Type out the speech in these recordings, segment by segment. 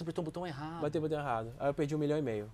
Você apertou o botão errado. Bateu o botão errado. Aí eu perdi um milhão e meio.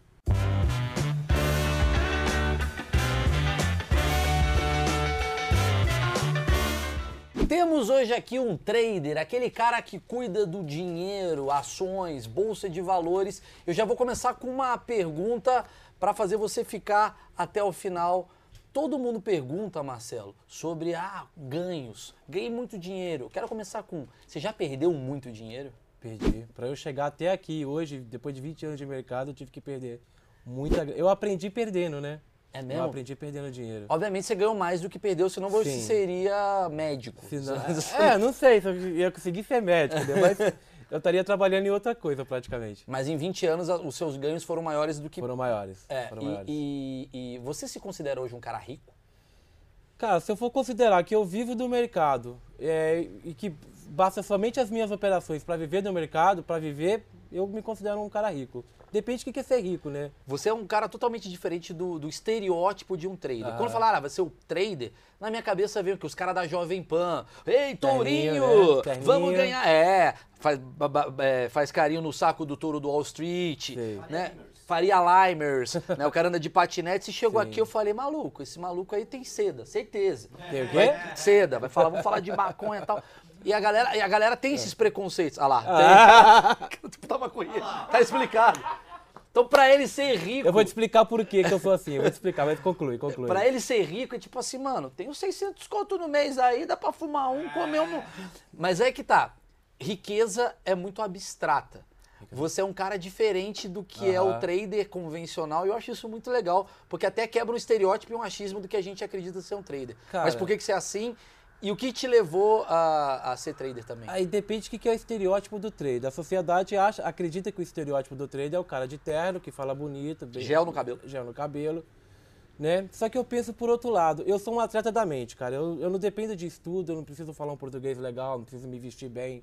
Temos hoje aqui um trader, aquele cara que cuida do dinheiro, ações, bolsa de valores. Eu já vou começar com uma pergunta para fazer você ficar até o final. Todo mundo pergunta, Marcelo, sobre ah, ganhos. Ganhei muito dinheiro. Quero começar com, você já perdeu muito dinheiro? Perdi. Para eu chegar até aqui hoje, depois de 20 anos de mercado, eu tive que perder muita Eu aprendi perdendo, né? É mesmo? Eu aprendi perdendo dinheiro. Obviamente você ganhou mais do que perdeu, senão você Sim. seria médico. Senão- é, não sei se eu ia conseguir ser médico, né? mas eu estaria trabalhando em outra coisa praticamente. Mas em 20 anos os seus ganhos foram maiores do que. Foram maiores. É, foram e, maiores. e- e você se considera hoje um cara rico? Cara, se eu for considerar que eu vivo do mercado é, e que basta somente as minhas operações para viver do mercado, para viver, eu me considero um cara rico. Depende do que é ser rico, né? Você é um cara totalmente diferente do, do estereótipo de um trader. Aham. Quando falar, ah, vai ser o trader, na minha cabeça veio que os caras da Jovem Pan. Ei, Tourinho! Terninho, né? Vamos ganhar! É, faz, é, faz carinho no saco do touro do Wall Street, Sei. né? Faria Limers, né? O cara anda de patinete. E chegou Sim. aqui, eu falei, maluco, esse maluco aí tem seda, certeza. Tem o quê? Seda, vai falar, vamos falar de maconha e tal. E a galera, e a galera tem esses preconceitos. Ah lá, tem. tipo, tá maconha. Tá explicado. Então, pra ele ser rico. Eu vou te explicar por que eu sou assim. Eu vou te explicar, mas conclui, conclui. Pra ele ser rico é tipo assim, mano, tenho 600 conto no mês aí, dá pra fumar um, comer um. Mas é que tá. Riqueza é muito abstrata. Você é um cara diferente do que é o trader convencional e eu acho isso muito legal, porque até quebra um estereótipo e um achismo do que a gente acredita ser um trader. Cara. Mas por que, que você é assim? E o que te levou a, a ser trader também? Aí depende do que é o estereótipo do trader. A sociedade acha, acredita que o estereótipo do trader é o cara de terno, que fala bonito. bem- Gel no cabelo. Gel no cabelo. Né? Só que eu penso por outro lado. Eu sou um atleta da mente, cara. Eu, eu não dependo de estudo, eu não preciso falar um português legal, não preciso me vestir bem.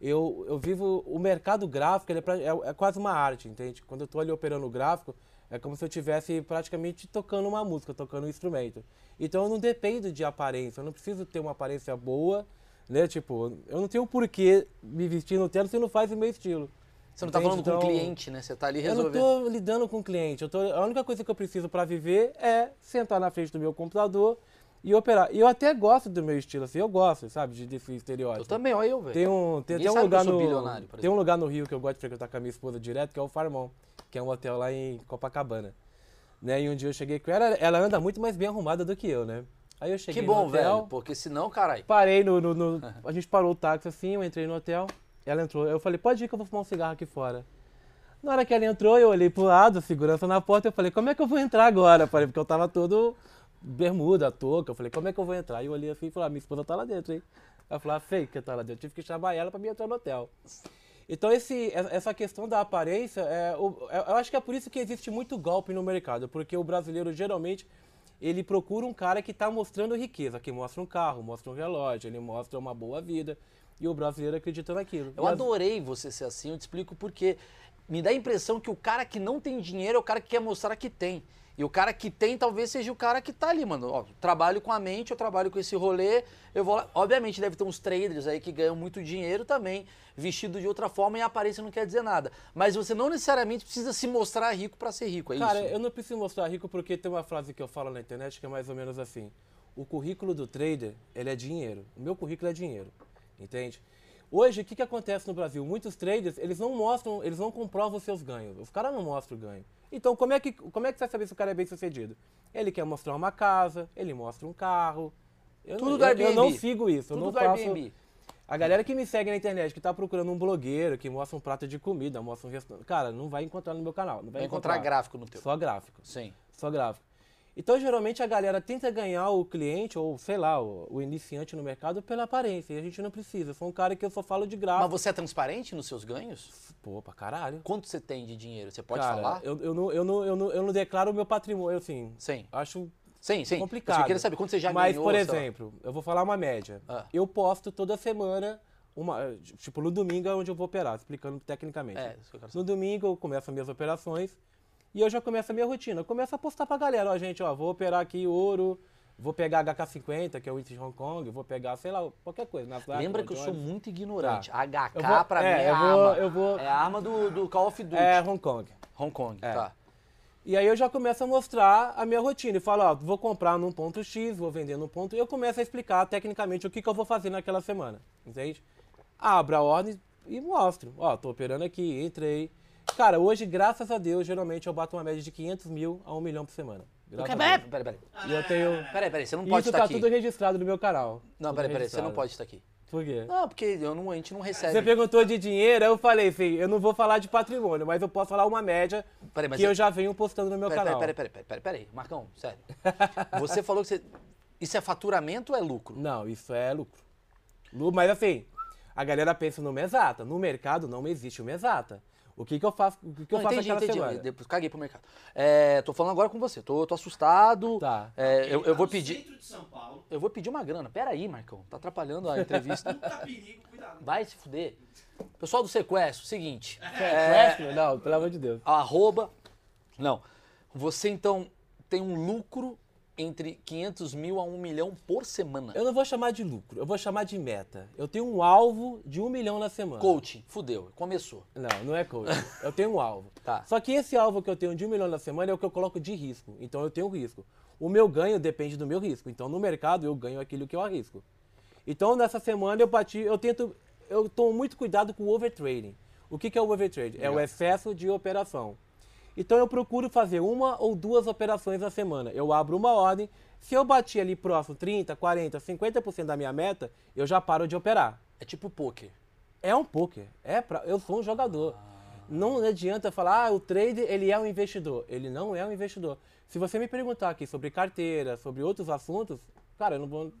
Eu, eu vivo. O mercado gráfico ele é, pra- é- é quase uma arte, entende? Quando eu tô ali operando o gráfico, é como se eu estivesse praticamente tocando uma música, tocando um instrumento. Então eu não dependo de aparência, eu não preciso ter uma aparência boa, né? Tipo, eu não tenho por que me vestir no terno se não faz o meu estilo. Você não tá Entende? falando com o Então, cliente, né? Você tá ali Eu não resolvendo. tô lidando com o cliente. Eu tô, a única coisa que eu preciso para viver é sentar na frente do meu computador e operar. E eu até gosto do meu estilo, assim, eu gosto, sabe, de, desse estereótipo. Eu também, olha eu, velho. Tem um, tem, tem um lugar no bilionário, tem um lugar no Rio que eu gosto de frequentar com a minha esposa direto, que é o Farmão, que é um hotel lá em Copacabana. Né? E um dia eu cheguei com ela, ela anda muito mais bem arrumada do que eu, né? Aí eu cheguei Que bom, no hotel, velho, porque senão, caralho. Parei no, no- no- A gente parou o táxi assim, eu entrei no hotel. Ela entrou. Eu falei, pode ir que eu vou fumar um cigarro aqui fora. Na hora que ela entrou, eu olhei pro lado, segurança na porta, eu falei, como é que eu vou entrar agora? Falei, porque eu tava todo bermuda, touca. Eu falei, como é que eu vou entrar? E eu olhei assim e falei, ah, minha esposa tá lá dentro, hein? Ela falou, ah, sei que tá lá dentro. Eu tive que chamar ela pra me entrar no hotel. Então esse, essa questão da aparência, é, o- eu acho que é por isso que existe muito golpe no mercado, porque o brasileiro geralmente ele procura um cara que está mostrando riqueza, que mostra um carro, mostra um relógio, ele mostra uma boa vida, e o brasileiro acredita naquilo. Eu E as- adorei você ser assim, eu te explico por quê. Me dá a impressão que o cara que não tem dinheiro é o cara que quer mostrar que tem. E o cara que tem talvez seja o cara que tá ali, mano. Ó, trabalho com a mente, eu trabalho com esse rolê, eu vou lá. Obviamente deve ter uns traders aí que ganham muito dinheiro também, vestido de outra forma e a aparência não quer dizer nada. Mas você não necessariamente precisa se mostrar rico pra ser rico, é Cara, isso? eu não preciso mostrar rico porque tem uma frase que eu falo na internet que é mais ou menos assim. O currículo do trader, ele é dinheiro. O meu currículo é dinheiro. Entende? Hoje, o que, que acontece no Brasil? Muitos traders, eles não mostram, eles não comprovam os seus ganhos. Os caras não mostram o ganho. Então, como é, que, como é que você vai saber se o cara é bem sucedido? Ele quer mostrar uma casa, ele mostra um carro. Eu, Tudo não- do eu, Airbnb. eu não sigo isso. eu Tudo não do faço, Airbnb. a galera que me segue na internet, que tá procurando um blogueiro, que mostra um prato de comida, mostra um restaurante. Cara, não vai encontrar no meu canal. Não vai, Vai encontrar gráfico no teu. Só gráfico. Sim. Só gráfico. Então, geralmente, a galera tenta ganhar o cliente, ou sei lá, o, o iniciante no mercado pela aparência. E a gente não precisa. Eu sou um cara que eu só falo de Mas gráfico. você é transparente nos seus ganhos? Pô, pra caralho. Quanto você tem de dinheiro? Você pode Cara, falar? Eu, eu, não, eu, não, eu, não, eu não declaro o meu patrimônio, assim. Sim. Acho Sim, sim. complicado. Eu queria saber quanto você já Mas, ganhou. por sei lá. exemplo, eu vou falar uma média. Ah. Eu posto toda semana, uma, tipo, no domingo é onde eu vou operar, explicando tecnicamente. É, isso que eu quero saber. No domingo eu começo as minhas operações e eu já começo a minha rotina. Eu começo a postar pra galera, ó, gente, ó, vou operar aqui ouro, Vou pegar HK50, que é o índice de Hong Kong, vou pegar, sei lá, qualquer coisa. Nasdaq, Lembra que eu sou muito ignorante. Tá. HK Eu vou- pra é, mim é eu vou- arma. eu vou- É a arma do, do Call of Duty. É, Hong Kong. Hong Kong, É. tá. E aí eu já começo a mostrar a minha rotina. E falo, ó, vou comprar num ponto X, vou vender num ponto... E eu começo a explicar tecnicamente o que, que eu vou fazer naquela semana, entende? Abro a ordem e mostro. Ó, tô operando aqui, entrei. Cara, hoje, graças a Deus, geralmente eu bato uma média de 500 mil a 1 milhão por semana. Peraí, peraí, peraí. E eu tenho... Peraí, peraí, você não pode isso estar tá aqui. tudo registrado no meu canal. Não, Tudo peraí, peraí, você não pode estar aqui. Por quê? Não, porque eu não, a gente não recebe. Você perguntou de dinheiro, eu falei, filho, eu não vou falar de patrimônio, mas eu posso falar uma média Peraí, mas que eu- eu já venho postando no meu Peraí, canal. peraí, peraí, peraí, peraí, peraí, Marcão, sério. Você falou que você... Isso é faturamento ou é lucro? Não, isso é lucro. Lu- Mas assim, a galera pensa no mesata. No mercado não existe o mesata. O que, que eu faço, o que, que eu Não, faço entendi, entendi. semana? Depois, caguei pro mercado. É, tô falando agora com você. Tô, tô assustado. Tá. É, eu, eu vou pedir. centro de São Paulo, Eu vou pedir uma grana. Pera aí, Marcão. Tá atrapalhando a entrevista. tá perigo, cuidado. Vai se fuder. Pessoal do sequestro, seguinte. Sequestro? Não, pelo amor de Deus. Arroba. Não. Você então tem um lucro entre 500 mil a 1 milhão por semana. Eu não vou chamar de lucro, eu vou chamar de meta. Eu tenho um alvo de um milhão na semana. Coaching, fudeu, começou. Não, não é coach. Eu tenho um alvo. Tá. Só que esse alvo que eu tenho de um milhão na semana é o que eu coloco de risco. Então eu tenho risco. O meu ganho depende do meu risco. Então no mercado eu ganho aquilo que eu arrisco. Então nessa semana eu bati, eu tento, eu tomo muito cuidado com o overtrading. O que, que é o overtrade? É o excesso de operação. Então eu procuro fazer uma ou duas operações na semana. Eu abro uma ordem, se eu bati ali próximo 30, 40, 50% da minha meta, eu já paro de operar. É tipo poker. É um poker. É pra, eu sou um jogador. Não adianta falar, ah, o trader ele é um investidor. Ele não é um investidor. Se você me perguntar aqui sobre carteira, sobre outros assuntos, cara, eu não vou.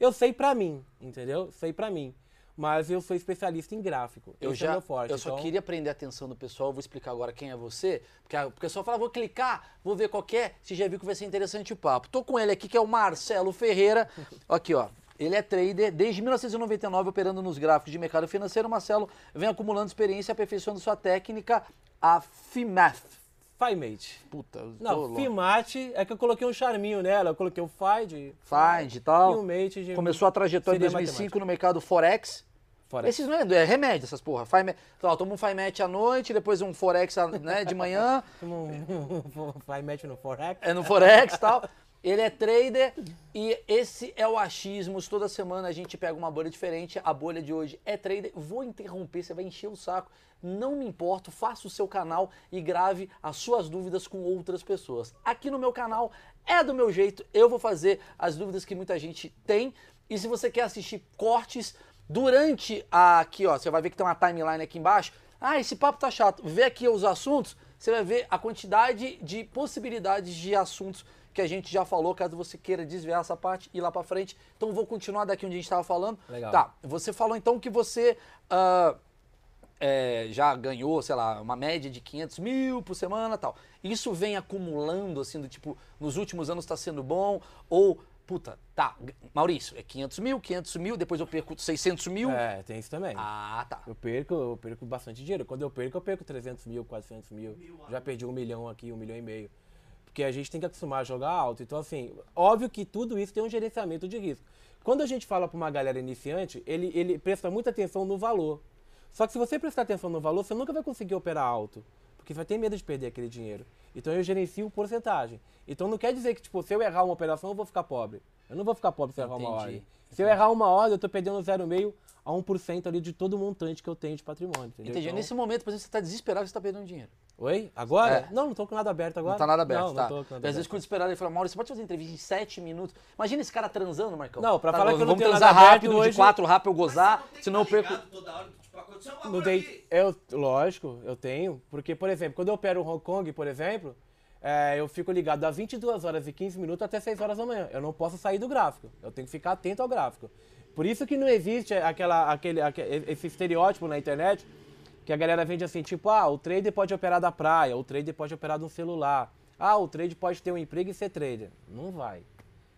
Eu sei pra mim, entendeu? Sei pra mim. Mas eu sou especialista em gráfico. Eu Esse é já, meu forte. eu só então- queria prender a atenção do pessoal, eu vou explicar agora quem é você, porque o pessoal fala, vou clicar, vou ver qual é, você já viu que vai ser interessante o papo. Tô com ele aqui, que é o Marcelo Ferreira, aqui ó, ele é trader desde 1999 operando nos gráficos de mercado financeiro, Marcelo vem acumulando experiência aperfeiçoando sua técnica, a FIMATH. Fimate. Puta, eu Não. Fimate é que eu coloquei um charminho nela. Eu coloquei o Find. Find e tal. E o Mate de- Começou a trajetória em seria 2005 no mercado Forex. Forex. Esses não é, é remédio, essas porra. Fime, ó, toma um Fimet à noite, depois um Forex né, de manhã, Um, Fimate no Forex. é no Forex e tal. Ele é trader e esse é o achismos. Toda semana a gente pega uma bolha diferente. A bolha de hoje é trader. Vou interromper, você vai encher o saco. Não me importo, faça o seu canal e grave as suas dúvidas com outras pessoas. Aqui no meu canal é do meu jeito, eu vou fazer as dúvidas que muita gente tem. E se você quer assistir cortes durante a, aqui, ó, você vai ver que tem uma timeline aqui embaixo. Ah, esse papo tá chato. Vê aqui os assuntos, você vai ver a quantidade de possibilidades de assuntos que a gente já falou, caso você queira desviar essa parte e ir lá pra frente. Então vou continuar daqui onde a gente estava falando. Legal. Tá, você falou então que você ah, é, já ganhou, sei lá, uma média de 500 mil por semana e tal. Isso vem acumulando, assim, do tipo, nos últimos anos está sendo bom, ou, puta, tá, Maurício, é 500 mil, 500 mil, depois eu perco 600 mil. É, tem isso também. Ah, tá. Eu perco, eu perco bastante dinheiro. Quando eu perco, eu perco 300 mil, 400 mil. Já perdi um milhão aqui, um milhão e meio. Porque a gente tem que acostumar a jogar alto. Então, assim, óbvio que tudo isso tem um gerenciamento de risco. Quando a gente fala para uma galera iniciante, ele, ele presta muita atenção no valor. Só que se você prestar atenção no valor, você nunca vai conseguir operar alto. Porque você vai ter medo de perder aquele dinheiro. Então eu gerencio porcentagem. Então não quer dizer que, tipo, se eu errar uma operação, eu vou ficar pobre. Eu não vou ficar pobre se eu errar uma ordem. Se eu errar uma ordem, eu tô perdendo 0,5 a 1% ali de todo o montante que eu tenho de patrimônio. Entendeu? Entendi. Então- Nesse momento, por exemplo, você está desesperado, você está perdendo dinheiro. Oi? Agora? É. Não, não tô com nada aberto agora. Não tá nada aberto, não, tá? Não tô com Porque nada às vezes quando esperado, ele fala, Maurício, você pode fazer entrevista em 7 minutos? Imagina esse cara transando, Marcão. Não, pra Tá, falar que eu não Vamos tenho transar nada aberto rápido, de hoje- 4 rápido eu gozar, senão eu perco... Toda hora, tipo, um No day, aqui. eu, lógico, eu tenho. Porque, por exemplo, quando eu opero Hong Kong, por exemplo, é, eu fico ligado a 22 horas e 15 minutos até 6 horas da manhã. Eu não posso sair do gráfico. Eu tenho que ficar atento ao gráfico. Por isso que não existe aquela, aquele, aque- esse estereótipo na internet que a galera vende assim, tipo, ah, o trader pode operar da praia, o trader pode operar de um celular. Ah, o trader pode ter um emprego e ser trader. Não vai.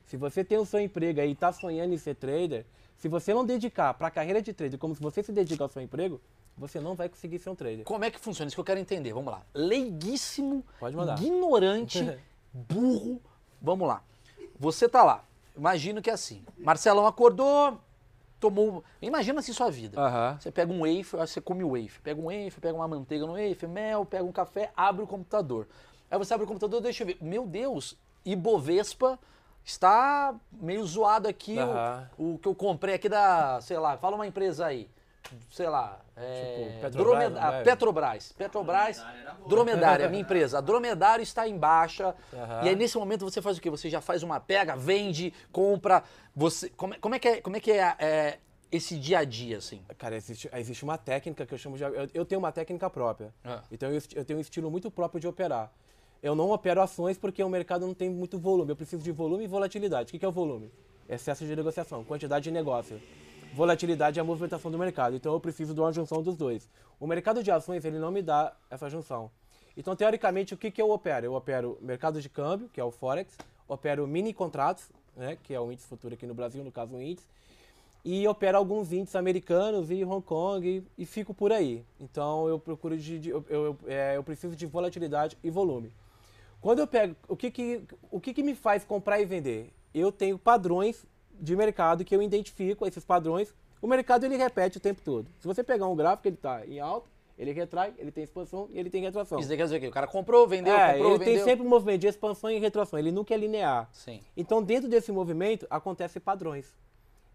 Se você tem o seu emprego aí e tá sonhando em ser trader, se você não dedicar para a carreira de trader como se você se dedica ao seu emprego, você não vai conseguir ser um trader. Como é que funciona? Isso que eu quero entender. Vamos lá. Leiguíssimo, ignorante, burro. Vamos lá. Você tá lá. Imagino que é assim. Marcelão acordou, tomou. Imagina assim sua vida. Aham. Você pega um wafer, aí você come o wafer. Pega um wafer, pega uma manteiga no wafer, mel, pega um café, abre o computador. Aí você abre o computador, deixa eu ver. Meu Deus, Ibovespa está meio zoado aqui. o-. O, que eu comprei aqui da, sei lá, fala uma empresa aí. Sei lá, é, Tipo, Petrobras, Dromeda- ah? Petrobras. Petrobras, Dromedário era boa. Dromedário, a minha empresa. A Dromedário está em baixa. E aí, nesse momento, você faz o quê? Você já faz uma pega, vende, compra. Você, como, é- como é que é, como é, que é, é, esse dia a dia, assim? Cara, existe, existe uma técnica que eu chamo de. Eu, eu tenho uma técnica própria. Ah. Então eu, eu tenho um estilo muito próprio de operar. Eu não opero ações porque o mercado não tem muito volume. Eu preciso de volume e volatilidade. O que é o volume? Excesso de negociação, quantidade de negócio. Volatilidade é a movimentação do mercado. Então eu preciso de uma junção dos dois. O mercado de ações ele não me dá essa junção. Então, teoricamente, o que, que eu opero? Eu opero mercado de câmbio, que é o Forex, opero mini contratos, né, que é o índice futuro aqui no Brasil, no caso o índice, e opero alguns índices americanos e Hong Kong e, e fico por aí. Então eu procuro de, de- eu, eu, é, eu preciso de volatilidade e volume. Quando eu pego, o que que, o que que me faz comprar e vender? Eu tenho padrões de mercado que eu identifico esses padrões. O mercado ele repete o tempo todo. Se você pegar um gráfico, ele está em alta, ele retrai, ele tem expansão e ele tem retração. Isso quer dizer o quê? O cara comprou, vendeu, É, comprou, ele vendeu. tem sempre um movimento de expansão e retração, ele nunca é linear. Sim. Então, dentro desse movimento, acontecem padrões.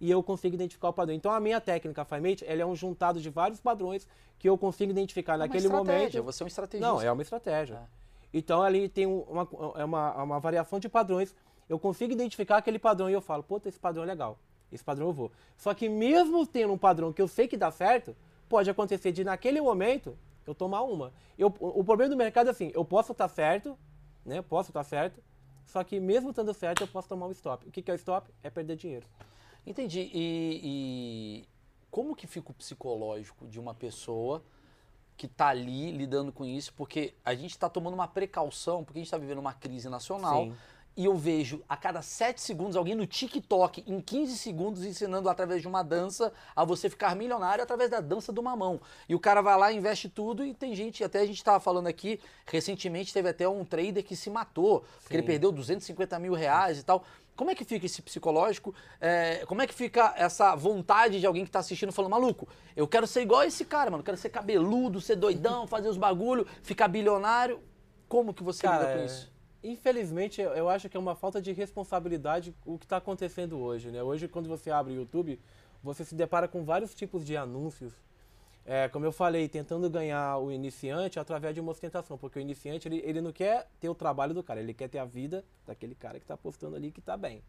E eu consigo identificar o padrão. Então, a minha técnica FiMate, ela é um juntado de vários padrões que eu consigo identificar naquele uma estratégia, momento. Você é um estrategista. Não, é uma estratégia. É. Então, ali tem um- uma, é uma, uma variação de padrões. Eu consigo identificar aquele padrão e eu falo, puta, esse padrão é legal. Esse padrão eu vou. Só que mesmo tendo um padrão que eu sei que dá certo, pode acontecer de naquele momento eu tomar uma. Eu, o problema do mercado é assim, eu posso estar certo, né? Posso estar certo, só que mesmo estando certo, eu posso tomar um stop. O que que é o stop? É perder dinheiro. Entendi. E, e como que fica o psicológico de uma pessoa que está ali lidando com isso? Porque a gente está tomando uma precaução, porque a gente está vivendo uma crise nacional. Sim. E eu vejo a cada 7 segundos alguém no TikTok, em 15 segundos, ensinando através de uma dança a você ficar milionário através da dança do mamão. E o cara vai lá, investe tudo e tem gente, até a gente estava falando aqui, recentemente teve até um trader que se matou, porque ele Sim. perdeu 250 mil reais e tal. Como é que fica esse psicológico? É, como é que fica essa vontade de alguém que tá assistindo falando, maluco, eu quero ser igual esse cara, mano, quero ser cabeludo, ser doidão, fazer os bagulho, ficar bilionário. Como que você lida com isso? Infelizmente, eu- eu acho que é uma falta de responsabilidade o que está acontecendo hoje, né? Hoje, quando você abre o YouTube, você se depara com vários tipos de anúncios. É, como eu falei, tentando ganhar o iniciante através de uma ostentação, porque o iniciante ele, ele não quer ter o trabalho do cara, ele quer ter a vida daquele cara que está postando ali que está bem.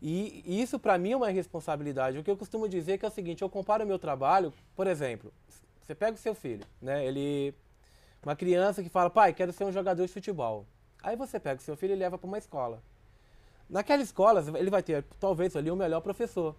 E, isso para mim é uma responsabilidade. O que eu costumo dizer é que é o seguinte: eu comparo o meu trabalho, por exemplo, você pega o seu filho, né? Ele uma criança que fala, pai, quero ser um jogador de futebol. Aí você pega o seu filho e leva para uma escola. Naquela escola, ele vai ter, talvez, ali o melhor professor.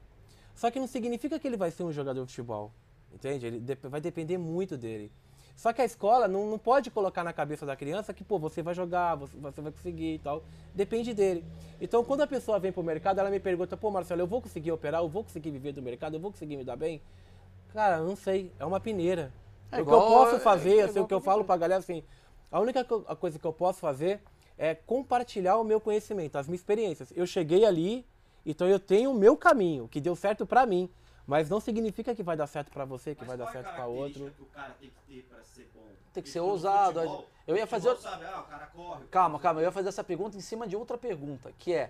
Só que não significa que ele vai ser um jogador de futebol. Entende? Ele dep- vai depender muito dele. Só que a escola não, não pode colocar na cabeça da criança que, pô, você vai jogar, você, você vai conseguir e tal. Depende dele. Então, quando a pessoa vem pro mercado, ela me pergunta, pô, Marcelo, eu vou conseguir operar, eu vou conseguir viver do mercado, eu vou conseguir me dar bem? Cara, não sei. É uma peneira. É o igual- que eu posso é- fazer, é assim, igual o que eu falo pra galera, assim, a única co- a coisa que eu posso fazer é compartilhar o meu conhecimento, as minhas experiências. Eu cheguei ali, então eu tenho o meu caminho, que deu certo pra mim. Mas não significa que vai dar certo pra você, que Mas vai dar é certo pra característica outro. que o cara tem que ter pra ser bom? Tem que ser ousado, futebol- eu ia fazer- futebol, sabe, ah, o cara corre. o Calma, cara- calma, eu ia fazer essa pergunta em cima de outra pergunta, que é: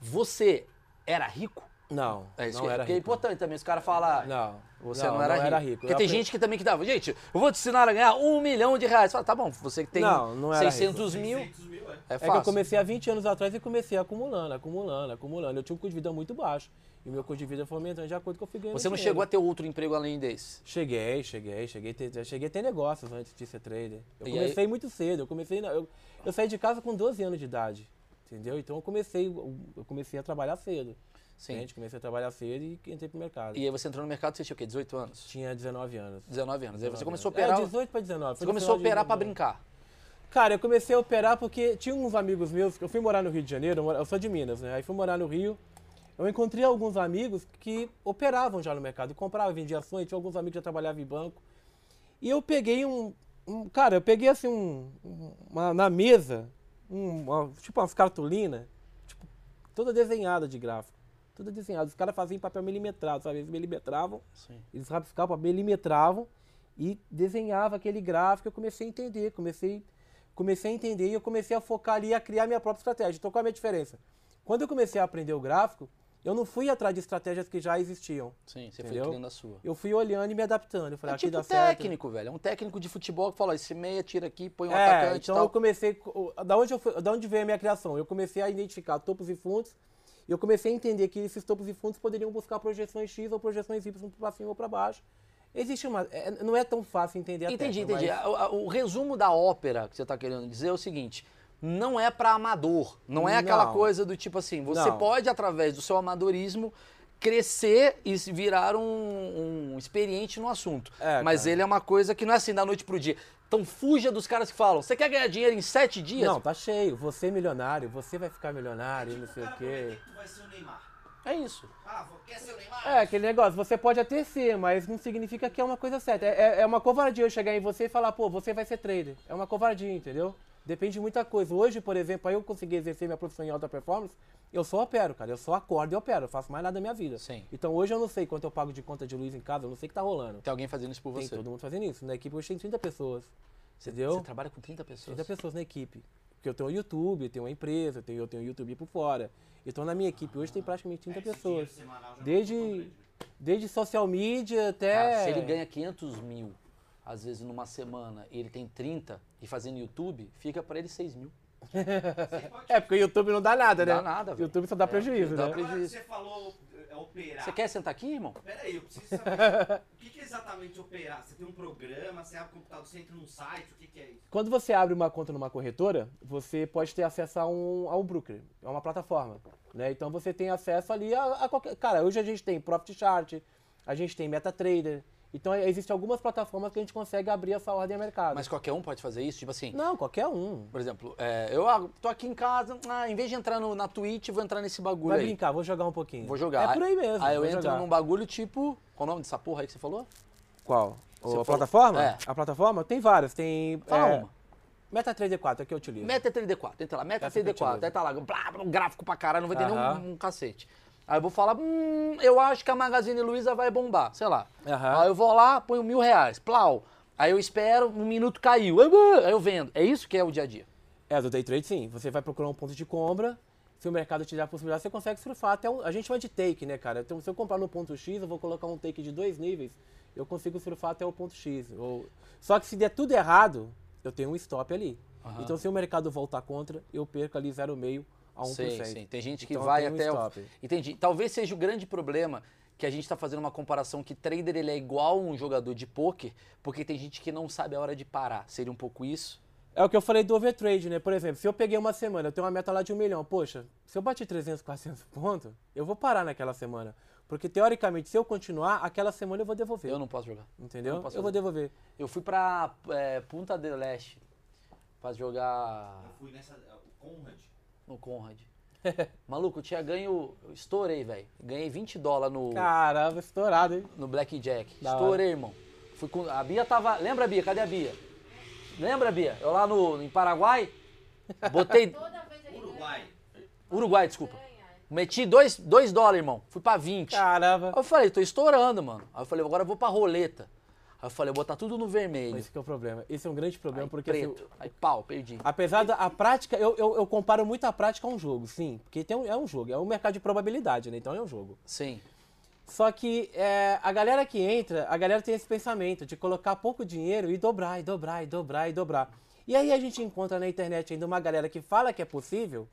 você era rico? Não, É isso não que, era porque é rico. importante também, os caras falam. Não, Você não, era, rico. Porque Eu tem apre- gente que também que dava. Gente, eu vou te ensinar a ganhar um milhão de reais. Fala, tá bom, você que tem Não, não era 600 mil, 600 mil, é. é É que fácil. eu comecei há 20 anos atrás e comecei acumulando, acumulando, acumulando. Eu tinha um custo de vida muito baixo. E meu custo de vida foi aumentando de acordo com o que eu fui ganhando Você não dinheiro. chegou a ter outro emprego além desse? Cheguei, cheguei, cheguei, ter- cheguei a ter negócios antes de ser trader. Eu E comecei muito cedo, eu comecei, eu, eu saí de casa com 12 anos de idade, entendeu? Então eu comecei, eu comecei a trabalhar cedo. Sim. Entende? Comecei a trabalhar cedo e entrei pro mercado. E aí você entrou no mercado, você tinha o quê? 18 anos? Tinha 19 anos. 19 anos. Aí você 19 começou a operar. É, 18 para 19. Você começou a operar 19. brincar. Cara, eu comecei a operar porque tinha uns amigos meus, eu fui morar no Rio de Janeiro, eu sou de Minas, né? Aí fui morar no Rio, eu encontrei alguns amigos que operavam já no mercado, compravam, vendiam ações, tinha alguns amigos que já trabalhavam em banco. E eu peguei um, um- cara, eu peguei assim um, um- uma, na mesa, um- uma- tipo umas cartolinas, tipo toda desenhada de gráfico. Toda desenhada. Os caras faziam papel milimetrado, sabe? Eles milimetravam, Sim. eles rabiscavam, milimetravam e desenhava aquele gráfico. Eu comecei a entender, comecei, comecei a entender e eu comecei a focar ali a criar minha própria estratégia. Então qual é a minha diferença? Quando eu comecei a aprender o gráfico, eu não fui atrás de estratégias que já existiam. Sim, você Entendeu? foi criando a sua. Eu fui olhando e me adaptando. Eu falei, É aqui tipo dá certo. técnico, velho. É um técnico de futebol que fala, esse meia tira aqui, põe um É, atacante então e eu tal. comecei. co- Da onde, eu fui- da onde veio a minha criação? Eu comecei a identificar topos e fundos. E eu comecei a entender que esses topos e fundos poderiam buscar projeções X ou projeções Y para cima ou para baixo. Existe uma. é- não é tão fácil entender a Entendi, técnica, entendi. mas- O, o resumo da ópera que você tá querendo dizer é o seguinte: não é pra amador. Não é aquela Não. coisa do tipo assim, você Não. pode, através do seu amadorismo, crescer e virar um, um experiente no assunto. É, Mas cara. ele é uma coisa que não é assim da noite pro dia. Então fuja dos caras que falam, você quer ganhar dinheiro em sete dias? Não, tá cheio. Você é milionário, você vai ficar milionário, não sei o quê. que tu vai ser o Neymar. É isso. Ah, quer ser o Neymar? É, aquele negócio, você pode até ser, mas não significa que é uma coisa certa. É, é- é uma covardia eu chegar em você e falar, pô, você vai ser trader. É uma covardia, entendeu? Depende de muita coisa. Hoje, por exemplo, para eu conseguir exercer minha profissão em alta performance, eu só opero, cara. Eu só acordo e opero. Eu faço mais nada da minha vida. Sim. Então hoje eu não sei quanto eu pago de conta de luz em casa, eu não sei o que tá rolando. Tem alguém fazendo isso por Tem você. todo mundo fazendo isso. Na equipe hoje tem 30 pessoas. Você, entendeu? você trabalha com 30 pessoas. 30 pessoas na equipe. Porque eu tenho o YouTube, eu tenho uma empresa, eu tenho, eu tenho o YouTube por fora. Então na minha equipe hoje tem praticamente 30 Esse dinheiro pessoas. semanal já não é tão Desde, desde social media até. Cara, se ele ganha 500 mil, às vezes numa semana, e ele tem 30, e fazendo YouTube, fica pra ele 6 mil. É, porque o YouTube não dá nada, Não né? dá nada, O velho. YouTube só dá É, prejuízo, dá né? prejuízo. você falou é, operar. Você quer sentar aqui, irmão? Pera aí, eu preciso saber. o que, é exatamente operar? Você tem um programa, você abre o computador, você entra num site, o que, que é isso? Quando você abre uma conta numa corretora, você pode ter acesso a um, a um broker, a uma plataforma. Né? Então você tem acesso ali a, a qualquer. Cara, hoje a gente tem Profit Chart, a gente tem MetaTrader. Então existem algumas plataformas que a gente consegue abrir essa ordem a mercado. Mas qualquer um pode fazer isso? Tipo assim, Não, qualquer um. por exemplo, é, eu ah, tô aqui em casa, ah, em vez de entrar no- na Twitch, vou entrar nesse bagulho Vai aí. brincar, vou jogar um pouquinho. Vou jogar. É por aí mesmo. Aí eu entro jogar. num bagulho tipo. Qual o nome dessa porra aí que você falou? Qual? Você a falou- plataforma? É. A plataforma? Tem várias. Tem. Fala é, uma. MetaTrader 4 é que eu utilizo. Meta 3D4, entra lá, Meta Essa que eu 3D4, utilizo. aí tá lá, blá, blá, um gráfico pra caralho, não vai ter Aham. nenhum um cacete. Aí eu vou falar, hum, eu acho que a Magazine Luiza vai bombar, sei lá. Aham. Aí eu vou lá, ponho mil reais, plau. Aí eu espero, um minuto caiu, aí eu vendo. É isso que é o dia a dia. É, do day trade sim. Você vai procurar um ponto de compra. Se o mercado te der a possibilidade, você consegue surfar até um, A gente chama de take, né, cara? Então, se eu comprar no ponto X, eu vou colocar um take de dois níveis, eu consigo surfar até o ponto X. Ou... Só que se der tudo errado, eu tenho um stop ali. Aham. Então, se o mercado voltar contra, eu perco ali 0,5 a 1%. Sim, sim. Tem gente que Então, vai um até. o... stop. Entendi. Talvez seja o grande problema que a gente está fazendo uma comparação que trader ele é igual um jogador de pôquer, porque tem gente que não sabe a hora de parar. Seria um pouco isso? É o que eu falei do overtrade, né? Por exemplo, se eu peguei uma semana, eu tenho uma meta lá de um milhão. Poxa, se eu bati 300, 400 pontos, eu vou parar naquela semana. Porque, teoricamente, se eu continuar, aquela semana eu vou devolver. Eu não posso jogar. Entendeu? eu eu vou devolver. Eu fui pra é, Punta del Leste pra jogar Eu fui nessa. O Conrad. No Conrad. Maluco, eu tinha ganho. eu Estourei, velho. Ganhei 20 dólares no, Caramba, estourado, hein? no Blackjack. Da hora. Estourei, irmão. Fui com, a Bia tava. Lembra, Bia? Cadê a Bia? Lembra, Bia? Eu lá no, em Paraguai. Botei. Toda vez ele Uruguai. Uruguai, desculpa. Meti 2 dólares, irmão. Fui pra 20. Aí Caramba. eu falei, tô estourando, mano. Aí eu falei, agora eu vou pra roleta. Aí eu falei, vou botar tudo no vermelho. Esse que é o problema. Esse é um grande problema, Aí, porque assim, preto. Aí pau, perdi. apesar da a prática, eu, eu, eu comparo muito a prática a um jogo, sim. Porque tem um, é um jogo, é um mercado de probabilidade, né? Então é um jogo. Sim. Só que é, a galera que entra, a galera tem esse pensamento de colocar pouco dinheiro e dobrar, e dobrar, e dobrar, e dobrar. E aí a gente encontra na internet ainda uma galera que fala que é possível,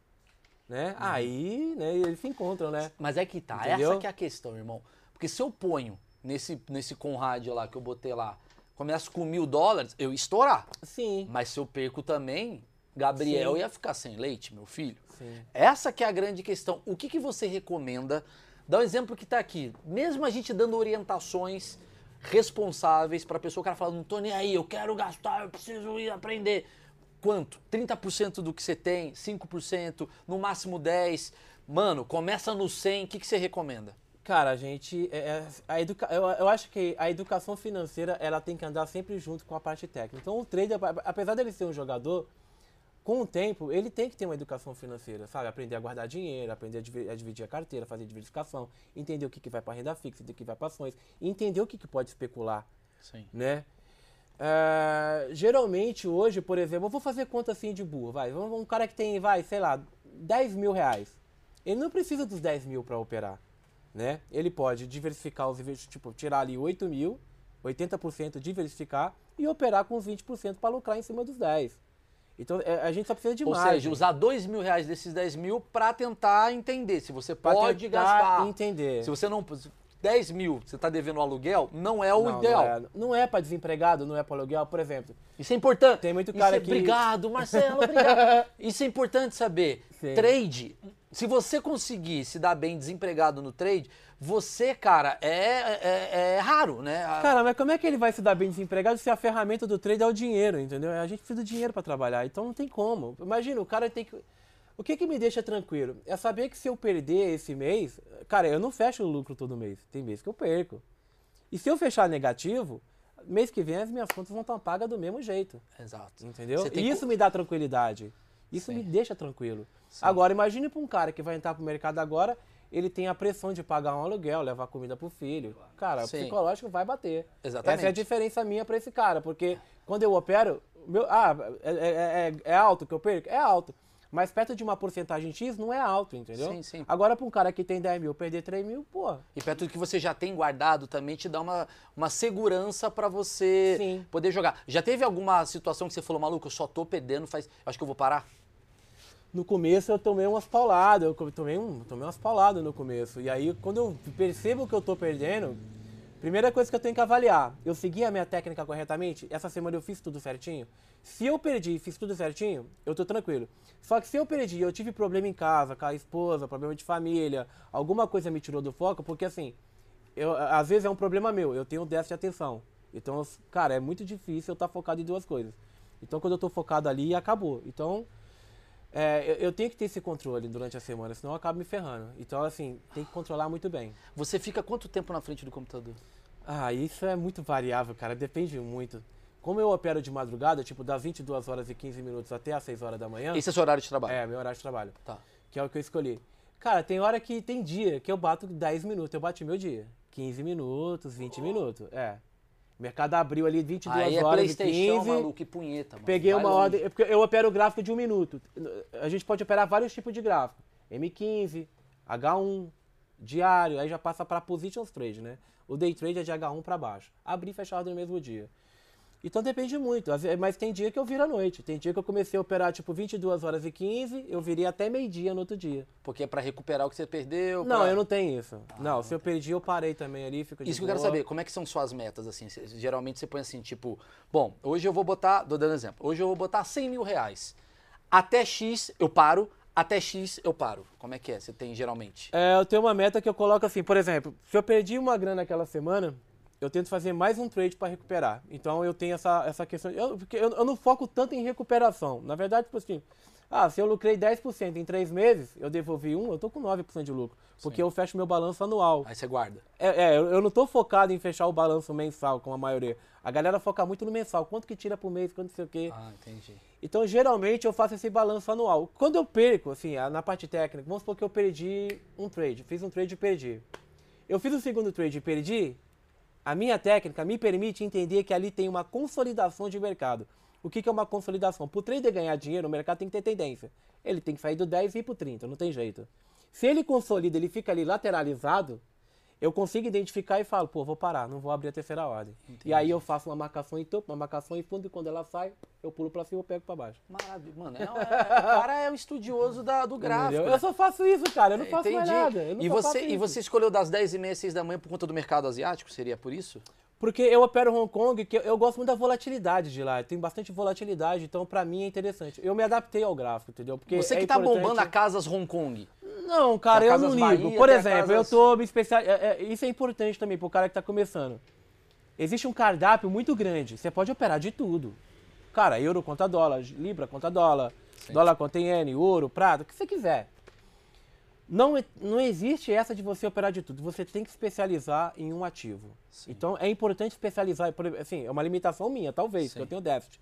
né? Uhum. Aí, né, eles se encontram, né? Mas é que tá, Entendeu? essa que é a questão, irmão. Porque se eu ponho nesse, nesse Conrad lá que eu botei lá, começo com mil dólares, eu ia estourar. Sim. Mas se eu perco também, Gabriel Sim. ia ficar sem leite, meu filho. Sim. Essa que é a grande questão. O que, que você recomenda? Dá um exemplo que tá aqui. Mesmo a gente dando orientações responsáveis para a pessoa, o cara fala, não tô nem aí, eu quero gastar, eu preciso ir aprender. Quanto? 30% do que você tem, 5%, no máximo 10%. Mano, começa no 100, o que, que você recomenda? Cara, a gente. é- é- a educa, eu, eu acho que a educação financeira ela tem que andar sempre junto com a parte técnica. Então, o trader, apesar dele ser um jogador, com o tempo, ele tem que ter uma educação financeira, sabe? Aprender a guardar dinheiro, aprender a divi- a dividir a carteira, fazer diversificação, entender o que, que vai para renda fixa, o que vai para ações, entender o que, que pode especular, Sim. né? Ah, geralmente hoje, por exemplo, eu vou fazer conta assim de burro, vai. Um cara que tem, vai, sei lá, 10 mil reais. Ele não precisa dos 10 mil para operar, né? Ele pode diversificar os investimentos, tipo, tirar ali 8 mil, 80% diversificar e operar com os 20% para lucrar em cima dos 10. Então é, a gente só precisa de Ou margem. seja, usar dois mil reais desses 10 mil pra tentar entender se você pra pode gastar. entender. Se você não. 10 mil, você tá devendo aluguel, não é o não, ideal. Não é, não é para desempregado, não é para aluguel, por exemplo. Isso é importante. Tem muito Isso cara é- que- Obrigado, Marcelo, obrigado. Isso é importante saber. Sim. Trade, se você conseguir se dar bem desempregado no trade, você, cara, é, é, é raro, né? Cara, mas como é que ele vai se dar bem desempregado se a ferramenta do trade é o dinheiro, entendeu? A gente precisa do dinheiro para trabalhar, então não tem como. Imagina, o cara tem que. O que, que me deixa tranquilo? É saber que se eu perder esse mês, cara, eu não fecho o lucro todo mês. Tem mês que eu perco. E se eu fechar negativo, mês que vem as minhas contas vão estar pagas do mesmo jeito. Exato. Entendeu? E isso me dá tranquilidade. Isso Sim. me deixa tranquilo. Agora, imagine para um cara que vai entrar pro mercado agora, ele tem a pressão de pagar um aluguel, levar comida pro filho. Cara, o Sim. psicológico vai bater. Exatamente. Essa é a diferença minha para esse cara, porque quando eu opero, meu, ah, é, é- é- é alto que eu perco? É alto. Mas perto de uma porcentagem X não é alto, entendeu? Sim, sim. Agora, para um cara que tem 10 mil, perder 3 mil, pô, E perto do que você já tem guardado também te dá uma, uma segurança pra você Sim. poder jogar. Já teve alguma situação que você falou, maluco, eu só tô perdendo, faz. Acho que eu vou parar? No começo eu tomei umas pauladas, eu tomei, um, tomei umas pauladas no começo. E aí, quando eu percebo que eu tô perdendo, primeira coisa que eu tenho que avaliar, eu segui a minha técnica corretamente? Essa semana eu fiz tudo certinho? Se eu perdi e fiz tudo certinho, eu tô tranquilo. Só que se eu perdi eu tive problema em casa, com a esposa, problema de família, alguma coisa me tirou do foco, porque assim, eu, às vezes é um problema meu, eu tenho déficit de atenção. Então, cara, é muito difícil eu estar focado em duas coisas. Então, quando eu tô focado ali, acabou. Então, é, eu, eu tenho que ter esse controle durante a semana, senão eu acabo me ferrando. Então, assim, tem que controlar muito bem. Você fica quanto tempo na frente do computador? Ah, isso é muito variável, cara, depende muito. Como eu opero de madrugada, tipo, das 22 horas e 15 minutos até as 6 horas da manhã, Esse é o seu horário de trabalho? é meu horário de trabalho, Tá. que é o que eu escolhi. Cara, tem hora que tem dia que eu bato 10 minutos, eu bati meu dia. 15 minutos, 20 minutos, é. O mercado abriu ali 22 Aí é horas e Playstation, 15. maluco, e punheta, mano. Peguei Vai uma longe. ordem. é porque Eu opero o gráfico de um minuto. A gente pode operar vários tipos de gráfico. M15, H1, diário, aí já passa para positions trade, né? O day trade é de H1 para baixo. Abrir e fechar a ordem no mesmo dia. Então depende muito. Mas tem dia que eu viro à noite. Tem dia que eu comecei a operar tipo 22 horas e 15, eu virei até meio-dia no outro dia. Porque é pra recuperar o que você perdeu. Não, pra- eu não tenho isso. não, se eu perdi, eu parei também ali, fico de Isso que eu quero saber, como é que são suas metas, assim? Cê- geralmente você põe assim, tipo, bom, hoje eu vou botar, tô dando exemplo, hoje eu vou botar 100 mil reais. Até X eu paro, até X eu paro. Como é que é? Você tem geralmente? É, eu tenho uma meta que eu coloco assim, por exemplo, se eu perdi uma grana aquela semana, eu tento fazer mais um trade para recuperar. Então eu tenho essa, essa questão. Eu, porque eu, eu não foco tanto em recuperação. Na verdade, tipo assim, ah, se eu lucrei 10% em três meses, eu devolvi um, eu tô com 9% de lucro. Porque eu fecho meu balanço anual. Aí você guarda. É, é, eu não tô focado em fechar o balanço mensal, como a maioria. A galera foca muito no mensal. Quanto que tira por mês, quanto sei o quê. Ah, entendi. Então, geralmente, eu faço esse balanço anual. Quando eu perco, assim, na parte técnica, vamos supor que eu perdi um trade. Fiz um trade e perdi. Eu fiz o segundo trade e perdi. A minha técnica me permite entender que ali tem uma consolidação de mercado. O que, que é uma consolidação? Para o trader ganhar dinheiro, o mercado tem que ter tendência. Ele tem que sair do 10 e ir para o 30, não tem jeito. Se ele consolida, ele fica ali lateralizado, eu consigo identificar e falo, pô, vou parar, não vou abrir a terceira ordem. E aí eu faço uma marcação em topo, uma marcação em fundo, e quando ela sai, eu pulo para cima e pego para baixo. Maravilha. Mano, é, é- o cara é um estudioso da- do gráfico. Entendeu? né? Eu só faço isso, cara. Eu não faço mais Entendi. nada. Eu não e, você, e você escolheu das 10h30 às 6 da manhã por conta do mercado asiático? Seria por isso? Porque eu opero Hong Kong, que eu- eu gosto muito da volatilidade de lá. Tem bastante volatilidade, então pra mim é interessante. Eu me adaptei ao gráfico, entendeu? Porque Você é que tá importante- bombando a Casas Hong Kong. Não, cara, eu não ligo. Bahia, Por exemplo, eu Casas- tô me especial. é- é- isso é importante também pro cara que tá começando. Existe um cardápio muito grande. Você pode operar de tudo. Cara, euro contra dólar, libra contra dólar, dólar contra iene, ouro, prata, o que você quiser. Não, é- não existe essa de você operar de tudo. Você tem que especializar em um ativo. Então é importante especializar. Assim, é uma limitação minha, talvez, porque eu tenho déficit.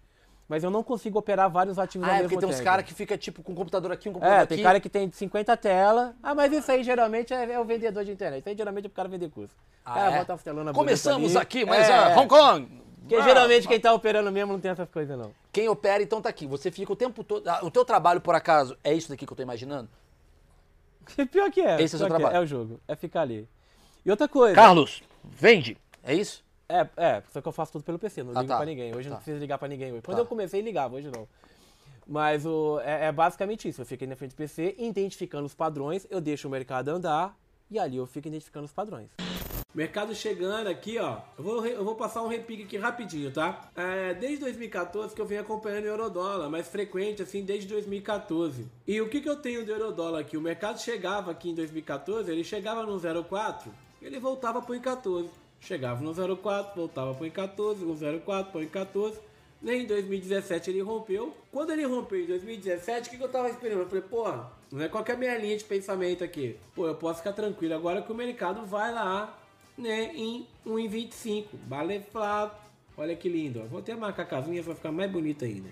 Mas eu não consigo operar vários ativos ao Ah, é mesmo porque tem uns tempo. caras que fica tipo com o computador aqui, um computador É, aqui. tem cara que tem 50 telas. Ah, mas isso aí geralmente é, é o vendedor de internet. Isso aí geralmente é pro cara vender curso. Ah, cara, é? bota Começamos aqui, mas É, ah, é. Hong Kong. Porque Ah, geralmente quem tá operando mesmo não tem essas coisas, não. Quem opera, então tá aqui. Você fica o tempo todo. Ah, O teu trabalho, por acaso, é isso daqui que eu tô imaginando? Pior que é. Esse é o seu pior que trabalho. É o jogo. É ficar ali. E outra coisa. Carlos, vende. É isso? É, é, só que eu faço tudo pelo PC, não Ah, ligo tá. pra ninguém. Hoje eu Tá. não preciso ligar pra ninguém. Hoje. Quando Tá. eu comecei, ligava, hoje não. Mas o, é, é basicamente isso. Eu fico aí na frente do PC, identificando os padrões, eu deixo o mercado andar e ali eu fico identificando os padrões. Mercado chegando aqui, ó. Eu vou, eu vou passar um repique aqui rapidinho, tá? É, desde 2014 que eu venho acompanhando o Eurodólar, mais frequente assim desde 2014. E o que, que eu tenho do Eurodólar aqui? O mercado chegava aqui em 2014, ele chegava no 0,4, ele voltava pro 1,14. Chegava no 0,4, voltava pro 1,14, no 0,4, pro 1,14. Nem em 2017 ele rompeu. Quando ele rompeu em 2017, o que, que eu tava esperando? Eu falei, porra, não é qual que é a minha linha de pensamento aqui? Pô, eu posso ficar tranquilo agora que o mercado vai lá, né, em 1,25. Baleflado. Olha que lindo, ó. Vou até marcar a casinha, vai ficar mais bonito ainda.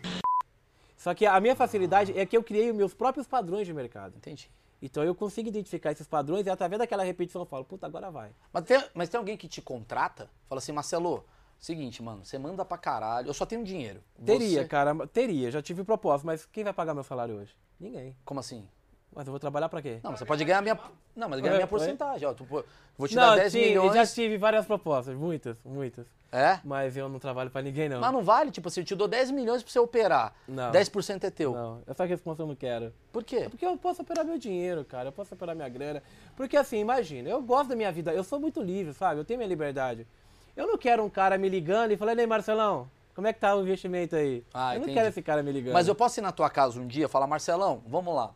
Só que a minha facilidade é que eu criei os meus próprios padrões de mercado. Entendi. Então eu consigo identificar esses padrões e através daquela repetição eu falo, puta, agora vai. Mas tem, mas tem alguém que te contrata? Fala assim, Marcelo, seguinte, mano, você manda pra caralho. Eu só tenho dinheiro. Teria, Você- cara, teria, já tive proposta, mas quem vai pagar meu salário hoje? Ninguém. Como assim? Mas eu vou trabalhar pra quê? Não, mas você pode ganhar a minha. Não, mas ganhar a minha É, porcentagem. Ó, tu, vou te não, dar 10 tive, milhões. já tive várias propostas, muitas, muitas. É? Mas eu não trabalho pra ninguém, não. Mas não vale, tipo assim, eu te dou 10 milhões pra você operar. Não. 10% é teu. Não, essa resposta eu não quero. Por quê? É porque eu posso operar meu dinheiro, cara. Eu posso operar minha grana. Porque assim, imagina, eu gosto da minha vida, eu sou muito livre, sabe? Eu tenho minha liberdade. Eu não quero um cara me ligando e falando, ei, Marcelão, como é que tá o investimento aí? Ah, eu não entendi. quero esse cara me ligando. Mas eu posso ir na tua casa um dia e falar, Marcelão, vamos lá.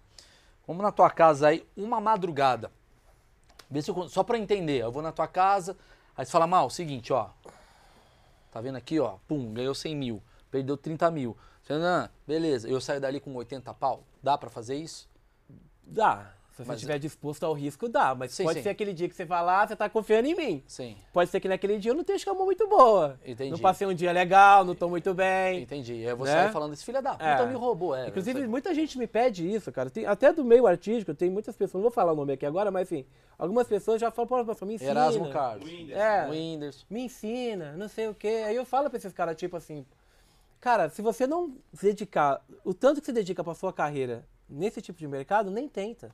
Vamos na tua casa aí, uma madrugada. Vê se eu, só eu entender. Eu vou na tua casa, aí você fala, Mal, seguinte, ó. Tá vendo aqui, ó? Pum, ganhou 100 mil, perdeu 30 mil. Você, "Ah, beleza, eu saio dali com 80 pau. Dá pra fazer isso? Dá. Se você Mas- estiver disposto ao risco, dá. Mas Sim, pode sim. ser aquele dia que você vai lá, você tá confiando em mim. Sim, Pode ser que naquele dia eu não esteja com a mão muito boa. Entendi. Não passei um dia legal, não tô muito bem. entendi. Aí você Né? sai falando, esse filho da puta É. me roubou. É, Inclusive, muita gente me pede isso, cara. Tem- até do meio artístico, tem muitas pessoas, não vou falar o nome aqui agora, mas assim, algumas pessoas já falam, pô, me ensina. Erasmo Carlos. É, Whindersson. me ensina, não sei o quê. Aí eu falo pra esses caras, tipo assim, cara, se você não se dedicar, o tanto que você dedica pra sua carreira nesse tipo de mercado, nem tenta.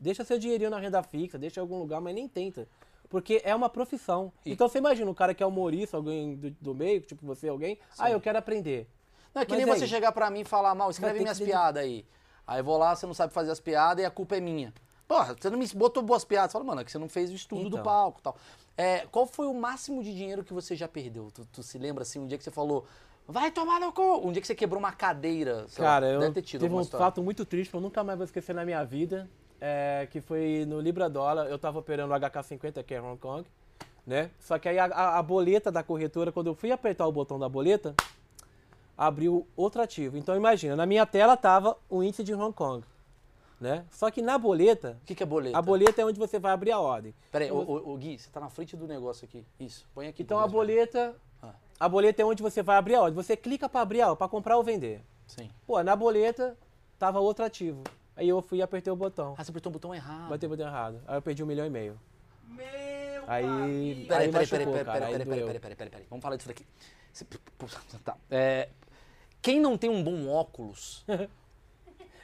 Deixa seu dinheirinho na renda fixa, deixa em algum lugar, mas nem tenta. Porque é uma profissão. Então você imagina um cara que é humorista, alguém do, do meio, tipo você, alguém, ah, eu quero aprender. Não, é que Mas nem aí? você chegar pra mim e falar, mal, escreve minhas piadas aí. Aí eu vou lá, você não sabe fazer as piadas e a culpa é minha. Porra, você não me botou boas piadas. Você fala, mano, é que você não fez o estudo do Então. palco e tal. É, qual foi o máximo de dinheiro que você já perdeu? Tu, tu se lembra assim, um dia que você falou, vai tomar no cu? Um dia que você quebrou uma cadeira, sei lá, Cara, eu deve ter tido teve um história. fato muito triste que eu nunca mais vou esquecer na minha vida, é, que foi no Libra Dólar, eu tava operando o HK50, que é Hong Kong, né? Só que aí a, a- a boleta da corretora, quando eu fui apertar o botão da boleta, abriu outro ativo. Então imagina, na minha tela tava o índice de Hong Kong, né? Só que na boleta, O que, que é boleta? a boleta é onde você vai abrir a ordem. Peraí, ô, ô, ô, Gui, você tá na frente do negócio aqui. Isso, põe aqui. Então a boleta, Ah. a boleta é onde você vai abrir a ordem. Você clica para abrir a ordem, para comprar ou vender. Sim. Pô, na boleta tava outro ativo. Aí eu fui e apertei o botão. Ah, você apertou o botão errado. Bateu o botão errado. Aí eu perdi um milhão e meio. Meu Aí. Peraí, aí peraí, machucou, peraí, peraí, peraí, peraí, peraí, peraí, peraí, peraí. Vamos falar disso daqui. Tá. É, quem não tem um bom óculos.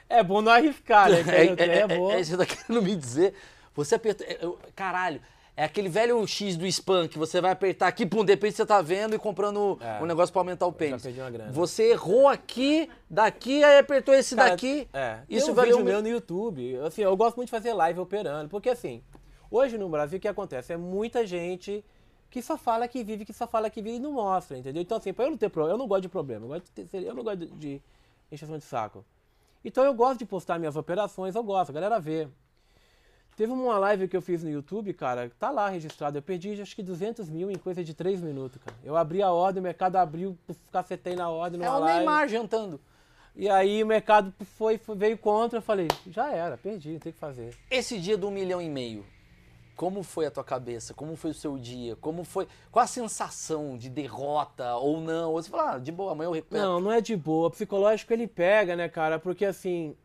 É bom não arriscar, né? Quem não tem é, bom. é, isso que eu tô querendo me dizer. Você apertou. é, eu- caralho, é aquele velho X do spam que você vai apertar aqui, pum, de repente você tá vendo e comprando É. um negócio pra aumentar o pênis. Você errou aqui, daqui, aí apertou esse Cara, daqui. É. Isso Tem um valeu vídeo mu- meu no YouTube. Assim, eu gosto muito de fazer live operando. Porque assim, hoje no Brasil o que acontece? É muita gente que só fala que vive, que só fala que vive e não mostra, entendeu? Então assim, pra eu não ter problema, eu não gosto de problema. Eu, gosto de ter- eu não gosto de, de encheção de saco. Então eu gosto de postar minhas operações, eu gosto, a galera vê. Teve uma live que eu fiz no YouTube, cara, tá lá registrado. Eu perdi acho que 200 mil em coisa de 3 minutos, cara. Eu abri a ordem, o mercado abriu, cacetei na ordem É o live. Neymar jantando. E aí o mercado foi, foi- veio contra, eu falei, já era, perdi, não tem o que fazer. Esse dia do um milhão e meio, como foi a tua cabeça? Como foi o seu dia? Como foi? Qual a sensação de derrota ou não? Ou você fala, ah, de boa, amanhã eu recupero. Não, não é de boa. Psicológico ele pega, né, cara? Porque assim,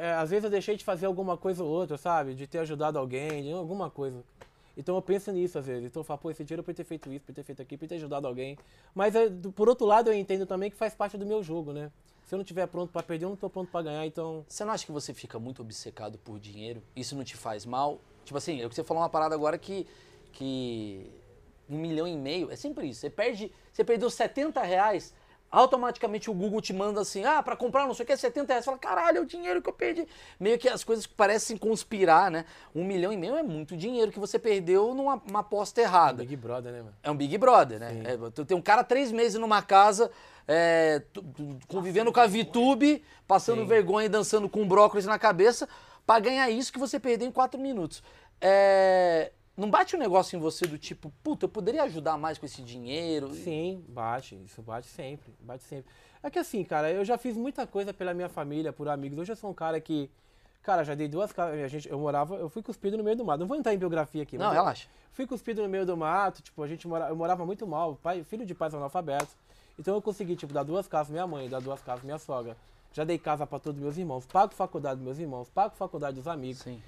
é, às vezes eu deixei de fazer alguma coisa ou outra, sabe? De ter ajudado alguém, de alguma coisa. Então eu penso nisso às vezes. Então eu falo, pô, esse dinheiro eu podia ter feito isso, podia ter feito aquilo, podia ter ajudado alguém. Mas do- por outro lado eu entendo também que faz parte do meu jogo, né? Se eu não estiver pronto pra perder, eu não tô pronto pra ganhar, então. Você não acha que você fica muito obcecado por dinheiro? Isso não te faz mal? Tipo assim, é que você falou uma parada agora que. que um milhão e meio, é sempre isso. Você perde. Você perdeu 70 reais, automaticamente o Google te manda assim, ah, pra comprar não sei o que, 70 reais. Você fala, caralho, é o dinheiro que eu perdi. Meio que as coisas parecem conspirar, né? Um milhão e meio é muito dinheiro que você perdeu numa uma aposta errada. Big Brother, né, mano? É um Big Brother, né? É, tu tem um cara três meses numa casa, é, convivendo com a VTube, passando Sim. vergonha e dançando com brócolis na cabeça, pra ganhar isso que você perdeu em quatro minutos. É, não bate um negócio em você do tipo, puta, eu poderia ajudar mais com esse dinheiro? Sim, bate. Isso bate sempre. Bate sempre. É que assim, cara, eu já fiz muita coisa pela minha família, por amigos. Hoje eu sou um cara que. Cara, já dei duas casas. A gente, eu morava, eu fui cuspido no meio do mato. Não vou entrar em biografia aqui, Não, mas relaxa. Fui cuspido no meio do mato, tipo, a gente mora, eu morava muito mal, pai, filho de pais analfabetos. Então eu consegui, tipo, dar duas casas minha mãe, dar duas casas minha sogra. Já dei casa pra todos meus irmãos, pago faculdade dos meus irmãos, pago faculdade dos amigos. Sim.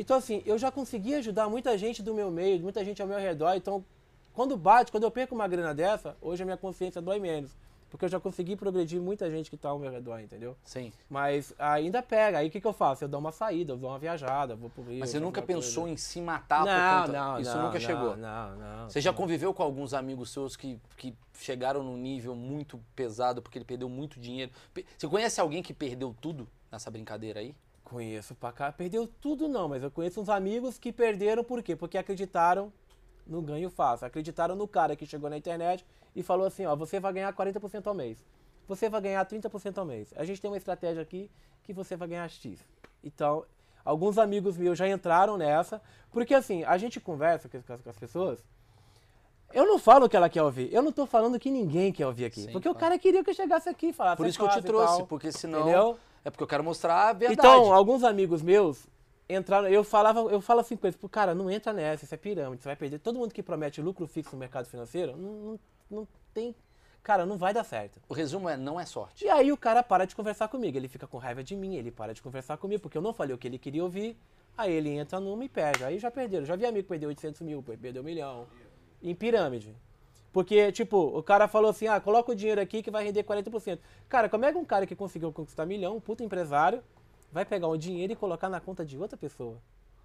Então assim, eu já consegui ajudar muita gente do meu meio, muita gente ao meu redor. Então, quando bate, quando eu perco uma grana dessa, hoje a minha consciência dói menos. Porque eu já consegui progredir muita gente que tá ao meu redor, entendeu? Sim. Mas ainda pega. Aí o que, que eu faço? Eu dou uma saída, eu dou uma viajada, vou pro Rio. Mas você nunca uma coisa. pensou em se matar não, por conta... não, Isso não, nunca não, chegou? Não, não. Você já conviveu com alguns amigos seus que, que chegaram num nível muito pesado porque ele perdeu muito dinheiro? Você conhece alguém que perdeu tudo nessa brincadeira aí? Conheço pra cá. Perdeu tudo não, mas eu conheço uns amigos que perderam por quê? Porque acreditaram no ganho fácil. Acreditaram no cara que chegou na internet e falou assim, ó, você vai ganhar 40% ao mês. Você vai ganhar 30% ao mês. A gente tem uma estratégia aqui que você vai ganhar X. Então, alguns amigos meus já entraram nessa, porque assim, a gente conversa com as, pessoas, eu não falo o que ela quer ouvir. Eu não tô falando que ninguém quer ouvir aqui. Sim, porque o claro. cara queria que eu chegasse aqui e falasse Por "É isso que eu te trouxe, tal". porque senão... Entendeu? É porque eu quero mostrar a verdade. Então, alguns amigos meus entraram, eu falava, eu falo assim com eles, "Pô, cara, não entra nessa, isso é pirâmide, você vai perder. Todo mundo que promete lucro fixo no mercado financeiro, não, não, não tem, cara, não vai dar certo. O resumo é, não é sorte. E aí o cara para de conversar comigo, ele fica com raiva de mim, ele para de conversar comigo, porque eu não falei o que ele queria ouvir, aí ele entra numa e perde, aí já perderam, já vi amigo perder 800 mil, perdeu um milhão, em pirâmide. Porque, tipo, o cara falou assim, ah, coloca o dinheiro aqui que vai render 40%. Cara, como é que um cara que conseguiu conquistar milhão, um puta empresário, vai pegar o dinheiro e colocar na conta de outra pessoa?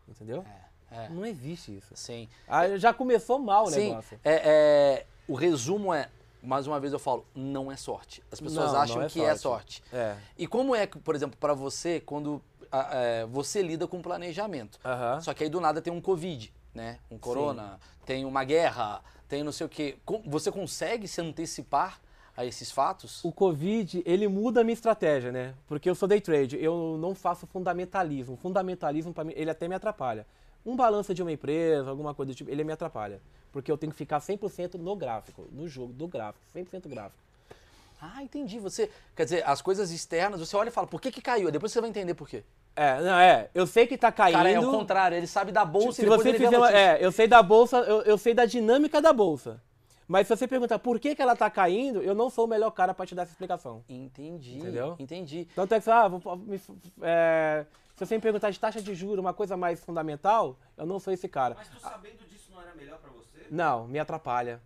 Entendeu? É, Não existe isso. sim. Ah, já começou mal o Sim, negócio. é, é, o resumo é, mais uma vez eu falo, não é sorte. As pessoas Não, acham não é que é sorte. É. E como é, que, por exemplo, para você, quando é, você lida com planejamento? Só que aí do nada tem um Covid, né? Um corona, tem uma guerra, tem não sei o quê. Você consegue se antecipar a esses fatos? O Covid, ele muda a minha estratégia, né? Porque eu sou day trade, eu não faço fundamentalismo. Fundamentalismo, para mim, ele até me atrapalha. Um balanço de uma empresa, alguma coisa do tipo, ele me atrapalha. Porque eu tenho que ficar 100% no gráfico, no jogo, do gráfico, 100% gráfico. Ah, entendi. Você, quer dizer, as coisas externas, você olha e fala, por que que caiu? Depois você vai entender por quê. É, não, é, eu sei que tá caindo. Cara, é o contrário, ele sabe da bolsa Se e depois você ele fizer é, eu sei da bolsa, eu, eu sei da dinâmica da bolsa. Mas se você perguntar por que, que ela tá caindo, eu não sou o melhor cara para te dar essa explicação. Entendi, Entendeu? entendi. Tanto é que, ah, vou, me, é, se você me perguntar de taxa de juros, uma coisa mais fundamental, eu não sou esse cara. Mas tu sabendo disso não era melhor pra você? Não, me atrapalha.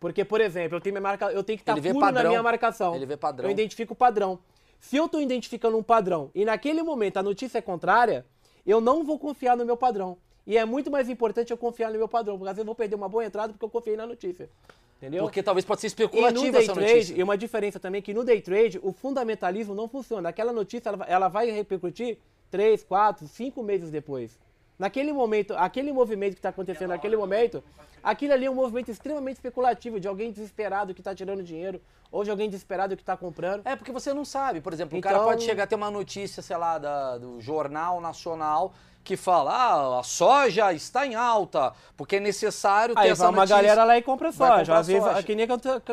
Porque, por exemplo, eu tenho, minha marca, eu tenho que estar vê puro na padrão. minha marcação. Ele vê padrão. Eu identifico o padrão. Se eu estou identificando um padrão e naquele momento a notícia é contrária, eu não vou confiar no meu padrão. E é muito mais importante eu confiar no meu padrão, porque às vezes eu vou perder uma boa entrada porque eu confiei na notícia. Entendeu? Porque talvez pode ser E no especulativa day essa trade, notícia. e uma diferença também é que no day trade o fundamentalismo não funciona. Aquela notícia ela, vai- ela vai repercutir 3, 4, 5 meses depois. Naquele momento, aquele movimento que está acontecendo naquele momento, aquilo ali é um movimento extremamente especulativo de alguém desesperado que está tirando dinheiro ou de alguém desesperado que está comprando. É, porque você não sabe. Por exemplo, o Então- cara pode chegar a ter uma notícia, sei lá, da- do Jornal Nacional que fala, ah, a soja está em alta, porque é necessário ter Aí essa vai uma notícia. galera lá e compra soja. comprar Às vezes, soja. que nem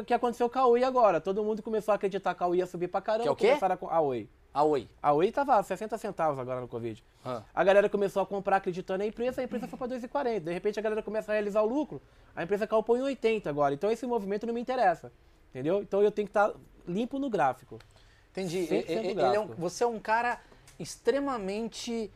que aconteceu com a Oi agora. Todo mundo começou a acreditar que a Oi ia subir pra caramba. Que é o quê? começaram a a Oi. A Oi. A Oi tava 60 centavos agora no Covid. Ah. A galera começou a comprar acreditando na empresa, a empresa foi para 2,40. De repente a galera começa a realizar o lucro, a empresa caiu para 1,80 agora. Então esse movimento não me interessa. Entendeu? Então eu tenho que estar limpo no gráfico. Entendi. 100% E- e- ele é um- você é um cara extremamente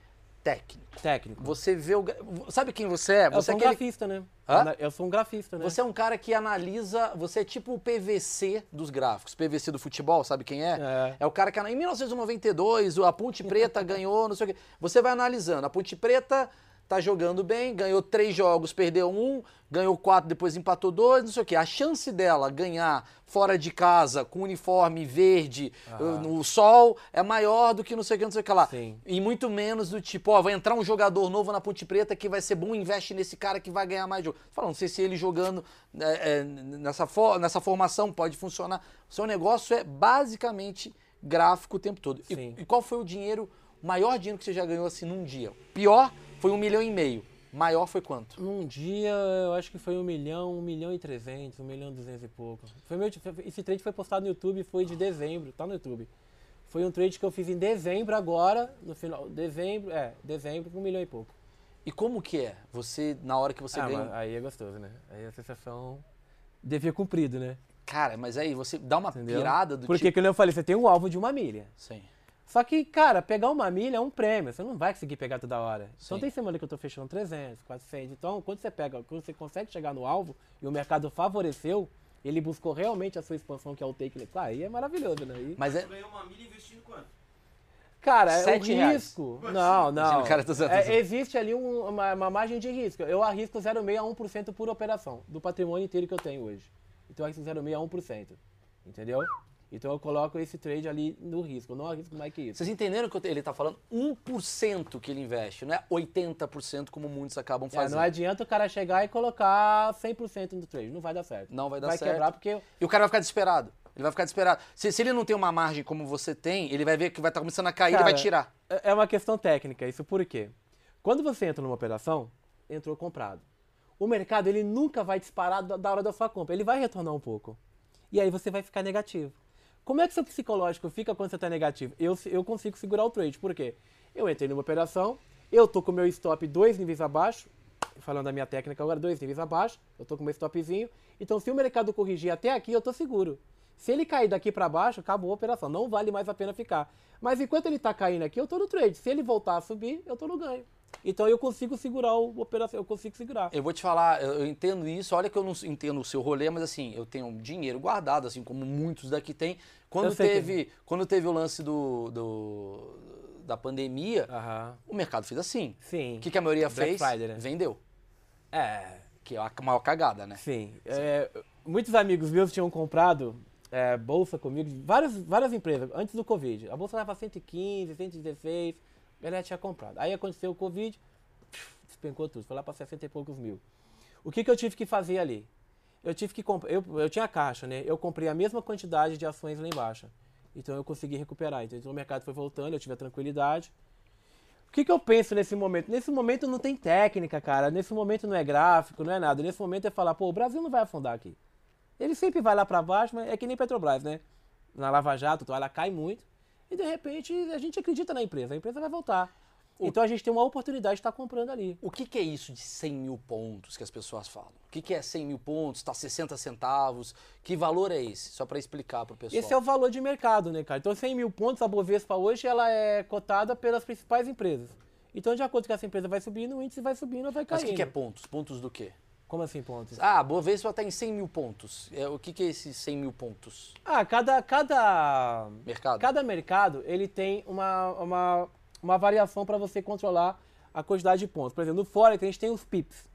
técnico. Técnico. Você vê o. Sabe quem você é? Eu Você sou é um aquele- grafista, né? Hã? Eu sou um grafista, né? Você é um cara que analisa. Você é tipo o PVC dos gráficos. PVC do futebol, sabe quem é? É. o cara que. Em 1992, a Ponte Preta ganhou, não sei o quê. Você vai analisando. A Ponte Preta tá jogando bem, ganhou três jogos, perdeu um, ganhou quatro, depois empatou dois, não sei o quê. A chance dela ganhar fora de casa, com uniforme verde, no sol, é maior do que não sei o que, não sei o que lá. Sim. E muito menos do tipo, ó, vai entrar um jogador novo na Ponte Preta que vai ser bom, investe nesse cara que vai ganhar mais jogo. Fala, não sei se ele jogando é, é, nessa, for- nessa formação pode funcionar. O seu negócio é basicamente gráfico o tempo todo. E-. E, qual foi o dinheiro, o maior dinheiro que você já ganhou assim num dia? Pior foi um milhão e meio. Maior foi quanto? Num dia, eu acho que foi um milhão, um milhão e trezentos, um milhão e duzentos e pouco. Foi meu, esse trade foi postado no YouTube, foi de dezembro, tá no YouTube. Foi um trade que eu fiz em dezembro agora, no final, dezembro, é, dezembro, um milhão e pouco. E como que é? Você, na hora que você ah, ganha. aí é gostoso, né? Aí a sensação devia cumprido, né? Cara, mas aí você dá uma Entendeu? pirada do Porque, tipo. como eu falei, você tem um alvo de uma milha. Sim. Só que, cara, pegar uma milha é um prêmio, você não vai conseguir pegar toda hora. Então Sim. tem semana que eu tô fechando 300, 400. Então, quando você pega, quando você consegue chegar no alvo e o mercado favoreceu, ele buscou realmente a sua expansão, que é o take. Ah, aí é maravilhoso, né? Aí, Mas é. Você ganhou uma milha investindo quanto? cara, é reais. risco. Não, não. Imagina, o cara tá usando- É, existe ali um- uma, uma margem de risco. Eu arrisco 0,6 a 1% por operação, do patrimônio inteiro que eu tenho hoje. Então eu arrisco 0,6 a 1%. Entendeu? Então eu coloco esse trade ali no risco, eu não arrisco mais que isso. Vocês entenderam que ele tá falando 1% que ele investe, não é 80% como muitos acabam É, fazendo. não adianta o cara chegar e colocar 100% no trade, não vai dar certo. Não vai dar vai certo. quebrar porque E o cara vai ficar desesperado. Ele vai ficar desesperado. Se, se ele não tem uma margem como você tem, ele vai ver que vai estar começando a cair e vai tirar. é é uma questão técnica, isso por quê? Quando você entra numa operação, entrou comprado. O mercado ele nunca vai disparar da hora da sua compra, ele vai retornar um pouco. E aí você vai ficar negativo. Como é que seu psicológico fica quando você está negativo? Eu, eu consigo segurar o trade, por quê? Eu entrei numa operação, eu tô com meu stop dois níveis abaixo, falando da minha técnica agora, dois níveis abaixo, eu tô com meu stopzinho, então se o mercado corrigir até aqui, eu tô seguro. Se ele cair daqui para baixo, acabou a operação, não vale mais a pena ficar. Mas enquanto ele tá caindo aqui, eu tô no trade. Se ele voltar a subir, eu tô no ganho. Então eu consigo segurar o operação, eu consigo segurar. Eu vou te falar, eu entendo isso. Olha que eu não entendo o seu rolê, mas assim, eu tenho dinheiro guardado, assim como muitos daqui têm. Quando Eu sei que- teve, quando teve o lance do, do- da pandemia, Aham. o mercado fez assim. Sim. O que, que a maioria Black fez? Friday, né? Vendeu. É, Que é a maior cagada, né? sim. É, muitos amigos meus tinham comprado é, bolsa comigo, várias, várias empresas, antes do Covid. A bolsa estava 115, 116, a galera tinha comprado. Aí aconteceu o Covid, despencou tudo, foi lá para 60 e poucos mil. O que, que eu tive que fazer ali? Eu tive que comprar, eu, eu tinha caixa, né? Eu comprei a mesma quantidade de ações lá embaixo. Então eu consegui recuperar. Então o mercado foi voltando, eu tive a tranquilidade. O que, que eu penso nesse momento? Nesse momento não tem técnica, cara. Nesse momento não é gráfico, não é nada. Nesse momento é falar, pô, o Brasil não vai afundar aqui. Ele sempre vai lá para baixo, mas é que nem Petrobras, né? Na Lava Jato, ela cai muito. E de repente a gente acredita na empresa, a empresa vai voltar. Então a gente tem uma oportunidade de estar comprando ali. O que, que é isso de 100 mil pontos que as pessoas falam? O que, que é 100 mil pontos? Está 60 centavos? Que valor é esse? Só para explicar para o pessoal. Esse é o valor de mercado, né, cara? Então 100 mil pontos, a Bovespa hoje ela é cotada pelas principais empresas. Então de acordo com essa empresa vai subindo, o índice vai subindo ou vai Mas caindo. o que, que é pontos? Pontos do quê? Como assim pontos? Ah, a Bovespa está em 100 mil pontos. É, o que, que é esses 100 mil pontos? Ah, cada, cada, Mercado? cada mercado ele tem uma, uma, uma variação para você controlar a quantidade de pontos. Por exemplo, no Forex a gente tem os pips,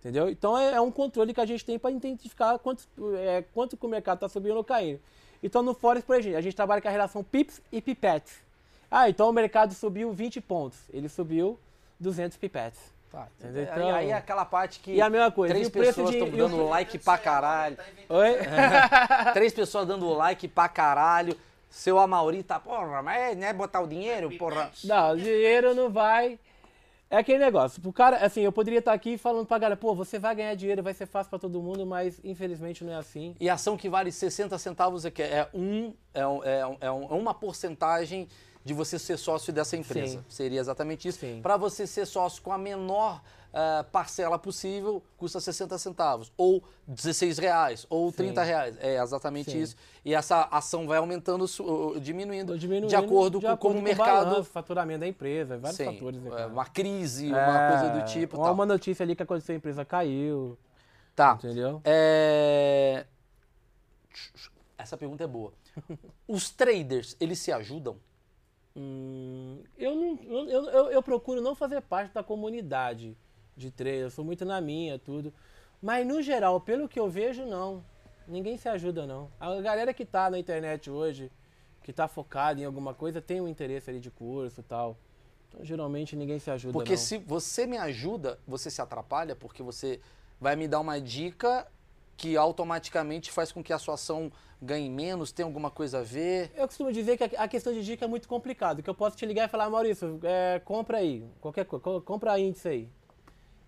entendeu? Então é, é um controle que a gente tem para identificar quanto, é, quanto que o mercado está subindo ou caindo. Então no Forex, por exemplo, a gente trabalha com a relação pips e pipettes. Ah, então o mercado subiu 20 pontos, ele subiu 200 pipettes. Tá? Aí, Então- aí é aquela parte que E a mesma coisa, três e pessoas estão e dando like pra caralho. Tá Oi? três pessoas dando like pra caralho. Seu Amauri tá, porra, mas não é botar o dinheiro, porra. Não, o dinheiro não vai. É aquele negócio. Pro cara, assim, eu poderia estar aqui falando pra galera, pô, você vai ganhar dinheiro, vai ser fácil pra todo mundo, mas infelizmente não é assim. E ação que vale 60 centavos é que é um é, um- é um- é um- é uma porcentagem de você ser sócio dessa empresa. Sim. Seria exatamente isso. Sim. Para você ser sócio com a menor ah, parcela possível, custa 60 centavos, ou 16 reais, ou 30 reais. É exatamente Sim. isso. E essa ação vai aumentando, uh, diminuindo, Diminuindo de acordo com como o mercado. balanço, faturamento da empresa, vários Sim, fatores. né, é, cara? uma crise, uma coisa do tipo. Tal. uma notícia ali que aconteceu, a empresa caiu, Tá. entendeu? É... Essa pergunta é boa. Os traders, eles se ajudam? Hum, eu, não, eu, eu, eu procuro não fazer parte da comunidade de trader, eu sou muito na minha, tudo. Mas no geral, pelo que eu vejo, não. Ninguém se ajuda, não. A galera que tá na internet hoje, que tá focada em alguma coisa, tem um interesse ali de curso e tal. Então, geralmente, ninguém se ajuda, Porque não. se você me ajuda, você se atrapalha, porque você vai me dar uma dica que automaticamente faz com que a sua ação ganhe menos, tem alguma coisa a ver. Eu costumo dizer que a questão de dica é muito complicado, que eu posso te ligar e falar, Maurício, é, compra aí, qualquer coisa, co- compra índice aí.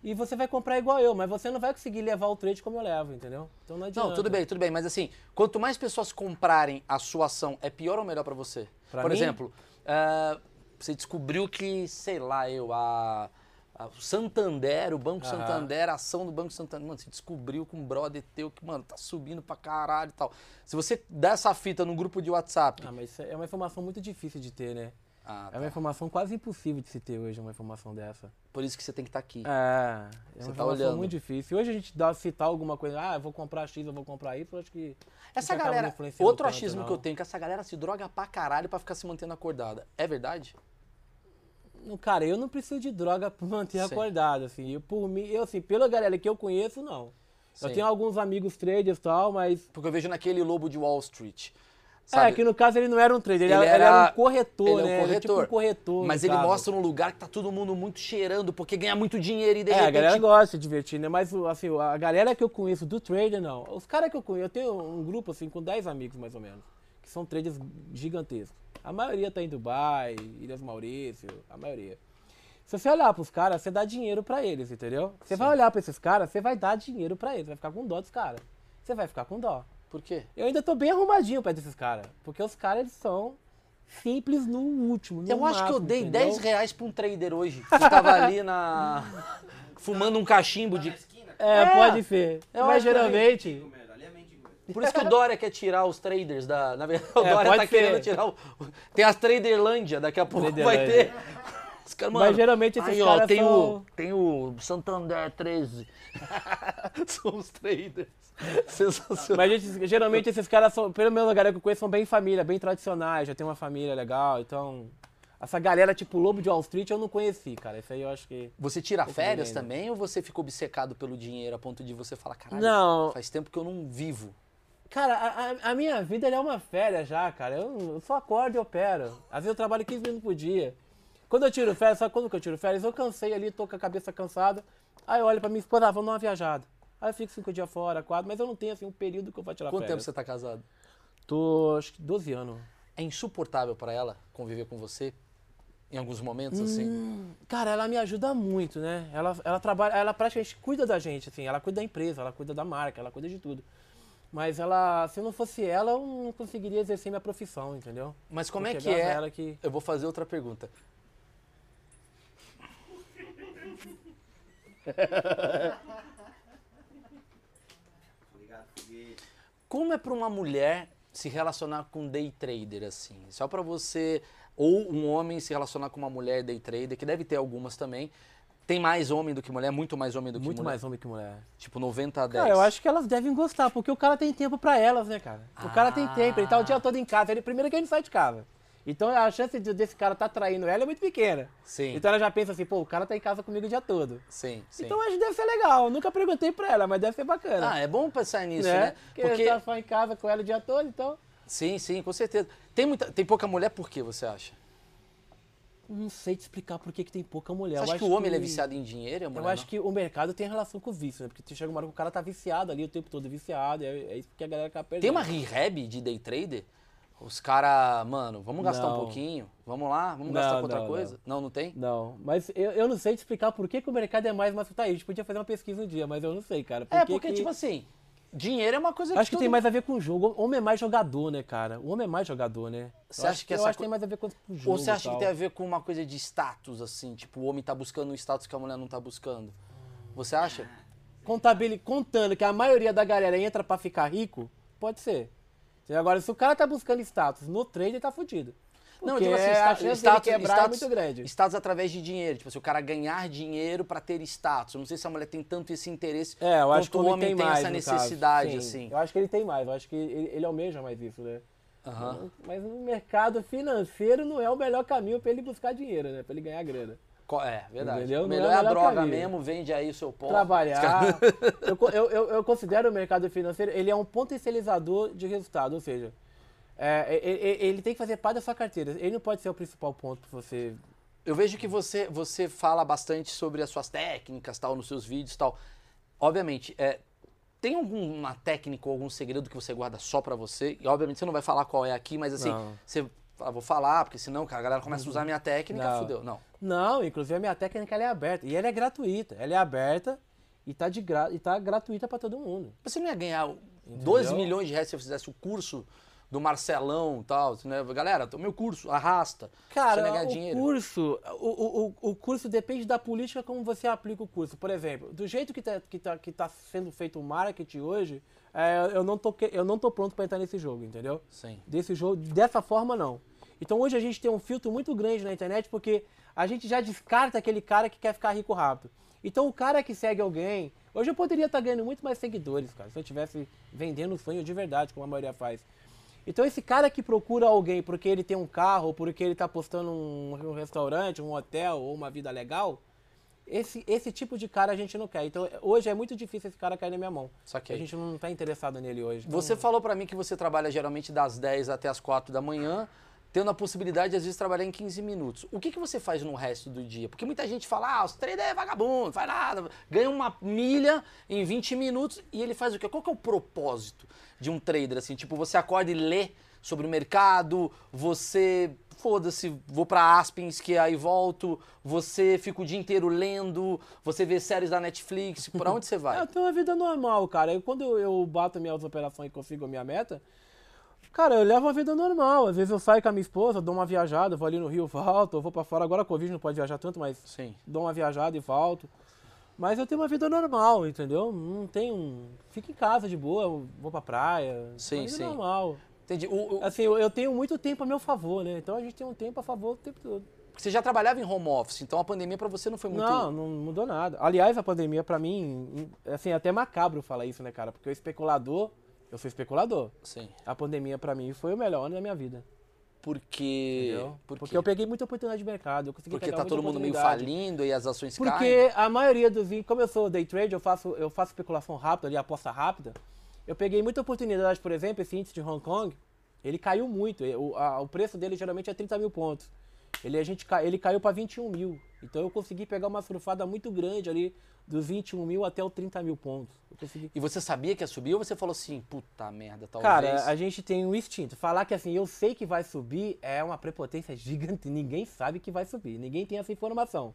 E você vai comprar igual eu, mas você não vai conseguir levar o trade como eu levo, entendeu? Então não adianta. Não, tudo bem, tudo bem, mas assim, quanto mais pessoas comprarem a sua ação, é pior ou melhor para você? Pra Por mim? exemplo, ah, você descobriu que, sei lá, eu, a, a- o Santander, o Banco Aham. Santander, a ação do Banco Santander, mano, você descobriu com um brother teu que, mano, tá subindo pra caralho e tal. Se você der essa fita num grupo de WhatsApp. Ah, mas isso é uma informação muito difícil de ter, né? Ah, É uma tá. informação quase impossível de se ter hoje, uma informação dessa. Por isso que você tem que estar aqui. É, é uma Você tá informação olhando. muito difícil. Hoje a gente dá, citar alguma coisa, ah, eu vou comprar X, eu vou comprar Y, eu acho que... Essa galera, outro tanto, achismo não. que eu tenho, é que essa galera se droga pra caralho pra ficar se mantendo acordada. É verdade? Cara, eu não preciso de droga pra manter Sim. acordado, assim. Eu, por mim, eu, assim, pela galera que eu conheço, não. Sim. Eu tenho alguns amigos traders e tal, mas Porque eu vejo naquele lobo de Wall Street. É, Sabe? que no caso ele não era um trader, ele, Ele era, ele era- um corretor, ele é um né? Ele é tipo um corretor. corretor. Mas ele caso. mostra um lugar que tá todo mundo muito cheirando, porque ganha muito dinheiro e de É, a repente. galera gosta de se divertir, né? Mas, assim, a galera que eu conheço do trader, não. Os caras que eu conheço, eu tenho um grupo, assim, com 10 amigos, mais ou menos, que são traders gigantescos. A maioria tá em Dubai, Ilhas Maurício, a maioria. Se você olhar pros caras, você dá dinheiro pra eles, entendeu? Você vai olhar pra esses caras, você vai dar dinheiro pra eles, vai ficar com dó dos caras. Você vai ficar com dó. Por quê? Eu ainda tô bem arrumadinho perto desses caras, porque os caras, eles são simples no último, no Eu acho que eu dei entendeu? 10 reais pra um trader hoje. Que tava ali na. fumando um cachimbo de. É, É, pode ser. eu Mas geralmente... Por isso que o Dória quer tirar os traders da. Na verdade, o É, Dória tá querendo ser. tirar o. Tem as Traderlândia, daqui a pouco vai ter. Os caras, Mas mano, geralmente esses aí, ó, caras tem são- o, tem o Santander 13. São os traders. Sensacional. Mas gente, geralmente esses caras são, pelo menos a galera que eu conheço, são bem família, bem tradicionais, já tem uma família legal, então. Essa galera tipo Lobo de Wall Street eu não conheci, cara. Isso aí eu acho que. Você tira férias também ou você fica obcecado pelo dinheiro a ponto de você falar, caralho, Não. faz tempo que eu não vivo? Cara, a, a- minha vida é uma férias já, cara. Eu, eu só acordo e opero. Às vezes eu trabalho 15 minutos por dia. Quando eu tiro férias, sabe quando que eu tiro férias? Eu cansei ali, tô com a cabeça cansada. Aí eu olho pra minha esposa, ah, vamos dar uma viajada. Aí eu fico cinco dias fora, quatro, mas eu não tenho assim um período que eu vou tirar Quanto tempo férias. você tá casado? Tô, acho que 12 anos. É insuportável pra ela conviver com você em alguns momentos assim? Hum, Cara, ela me ajuda muito, né? Ela, ela trabalha, ela praticamente cuida da gente, assim. Ela cuida da empresa, ela cuida da marca, ela cuida de tudo. Mas ela, se não fosse ela, eu não conseguiria exercer minha profissão, entendeu? Mas como é Porque que graças é? ela que- Eu vou fazer outra pergunta. Como é pra uma mulher se relacionar com um day trader assim? Só pra você ou um homem se relacionar com uma mulher day trader, que deve ter algumas também. Tem mais homem do que mulher, muito mais homem do que Muito mulher. mais homem que mulher. Tipo 90 a 10. Cara, eu acho que elas devem gostar, porque o cara tem tempo pra elas, né, cara? O cara tem Ah. tempo, ele tá o dia todo em casa. Ele, primeiro que ele sai de casa. Então a chance de- desse cara tá traindo ela é muito pequena. Sim. Então ela já pensa assim, pô, o cara tá em casa comigo o dia todo. Sim, sim. Então eu acho que deve ser legal. Nunca perguntei pra ela, mas deve ser bacana. Ah, é bom pensar nisso, né? né? Porque, ele tá só em casa com ela o dia todo, então. Sim, sim, com certeza. Tem, muita, tem pouca mulher por quê, você acha? Não sei te explicar por que, que tem pouca mulher. Você acha acho que o homem ele é viciado em dinheiro mulher Eu acho não? que o mercado tem relação com o vício, né? Porque chega uma hora que o cara tá viciado ali o tempo todo viciado, é, é isso que a galera acaba perdendo. Tem uma rehab de day trader? Os caras, mano, vamos gastar um Não. pouquinho? Vamos lá? Vamos Não, gastar com outra não, coisa? Não. não, tem? Não, mas eu, eu não sei te explicar por que, que o mercado é mais masculino. A gente podia fazer uma pesquisa um dia, mas eu não sei, cara. Por É, que porque, que- tipo assim, dinheiro é uma coisa Acho que todo- tem mais a ver com o jogo. O homem é mais jogador, né, cara? O homem é mais jogador, né? Você Eu acha que eu essa acho que tem mais a ver com o jogo. Ou você acha que tem a ver com uma coisa de status, assim? Tipo, o homem tá buscando um status que a mulher não tá buscando. Você acha? Contabili- contando que a maioria da galera entra pra ficar rico, pode ser. Agora, se o cara tá buscando status no trade, ele tá fudido. Não, digo assim, a sta- chance status, quebrar é status, muito grande. status através de dinheiro. Tipo assim, o cara ganhar dinheiro pra ter status. Eu não sei se a mulher tem tanto esse interesse É, eu acho que o o homem tem, tem mais, essa necessidade, Sim, assim. Eu acho que ele tem mais, eu acho que ele, ele almeja mais isso, né? Aham. Mas no mercado financeiro não é o melhor caminho pra ele buscar dinheiro, né? Pra ele ganhar grana. É, verdade. Entendeu? O Não melhor é é o a melhor droga caminho. mesmo, vende aí o seu pó. Trabalhar. eu, eu, eu considero o mercado financeiro, ele é um potencializador de resultado, ou seja, é, ele tem que fazer parte da sua carteira. Ele não pode ser o principal ponto pra você Eu vejo que você, você fala bastante sobre as suas técnicas, tal, nos seus vídeos tal. Obviamente, é, tem alguma técnica ou algum segredo que você guarda só pra você? E obviamente você não vai falar qual é aqui, mas assim, Não. você fala, vou falar, porque senão, cara, a galera começa a usar a minha técnica, Não. fudeu. Não. Não, inclusive a minha técnica ela é aberta. E ela é gratuita. Ela é aberta e tá, de gra... e tá gratuita pra todo mundo. Você não ia ganhar 2 Entendeu? milhões de reais se você fizesse o curso do Marcelão e tal. Né? Galera, o meu curso, arrasta. Cara, o dinheiro. curso, o, o, o- o curso depende da política como você aplica o curso. Por exemplo, do jeito que tá, que tá, que tá sendo feito o marketing hoje, é, eu, não tô, eu não tô pronto para entrar nesse jogo, entendeu? Sim. Desse jogo, dessa forma não. Então hoje a gente tem um filtro muito grande na internet porque a gente já descarta aquele cara que quer ficar rico rápido. Então o cara que segue alguém, hoje eu poderia estar ganhando muito mais seguidores, cara, se eu estivesse vendendo sonho de verdade, como a maioria faz. Então esse cara que procura alguém porque ele tem um carro, ou porque ele está postando um, um restaurante, um hotel ou uma vida legal, esse, esse tipo de cara a gente não quer. Então hoje é muito difícil esse cara cair na minha mão. Saquei. A gente não está interessado nele hoje. Então, Você falou pra mim que você trabalha geralmente das 10 até as 4 da manhã, tendo a possibilidade de às vezes trabalhar em 15 minutos. O que, que você faz no resto do dia? Porque muita gente fala, ah, os trader é vagabundo, não faz nada, ganha uma milha em 20 minutos e ele faz o quê? Qual que é o propósito de um trader assim? Tipo, você acorda e lê sobre o mercado, você foda-se, vou pra Aspens que aí volto, você fica o dia inteiro lendo, você vê séries da Netflix, por onde você vai? É, Eu tenho uma vida normal, cara. E quando eu, eu bato minhas operações e consigo a minha meta, cara, eu levo uma vida normal. Às vezes eu saio com a minha esposa, dou uma viajada, vou ali no Rio, volto, eu vou pra fora. Agora a Covid não pode viajar tanto, mas Sim. dou uma viajada e volto. Mas eu tenho uma vida normal, entendeu? Não tenho. Fico em casa de boa, eu vou pra praia. Sim, uma vida sim. normal. Entendi. O- o- Assim, eu, eu tenho muito tempo a meu favor, né? Então a gente tem um tempo a favor o tempo todo. Você já trabalhava em home office, então a pandemia pra você não foi muito. Não, não mudou nada. Aliás, a pandemia, pra mim, assim, é até macabro falar isso, né, cara? Porque o especulador, eu sou especulador. Sim. A pandemia, pra mim, foi o melhor ano da minha vida. Porque. Porque quê? eu peguei muita oportunidade de mercado. Eu consegui Porque pegar tá todo mundo meio falindo e as ações caem. Porque a maioria dos. Como eu sou day trade, eu faço, eu faço especulação rápida ali, aposta rápida. Eu peguei muita oportunidade, por exemplo, esse índice de Hong Kong, ele caiu muito. O, a- o preço dele geralmente é 30 mil pontos. Ele, a gente, ele caiu para 21 mil. Então eu consegui pegar uma surfada muito grande ali, dos 21 mil até os 30 mil pontos. Consegui. E você sabia que ia subir ou você falou assim, puta merda, talvez. Cara, a gente tem um instinto. Falar que assim, eu sei que vai subir é uma prepotência gigante. Ninguém sabe que vai subir. Ninguém tem essa informação.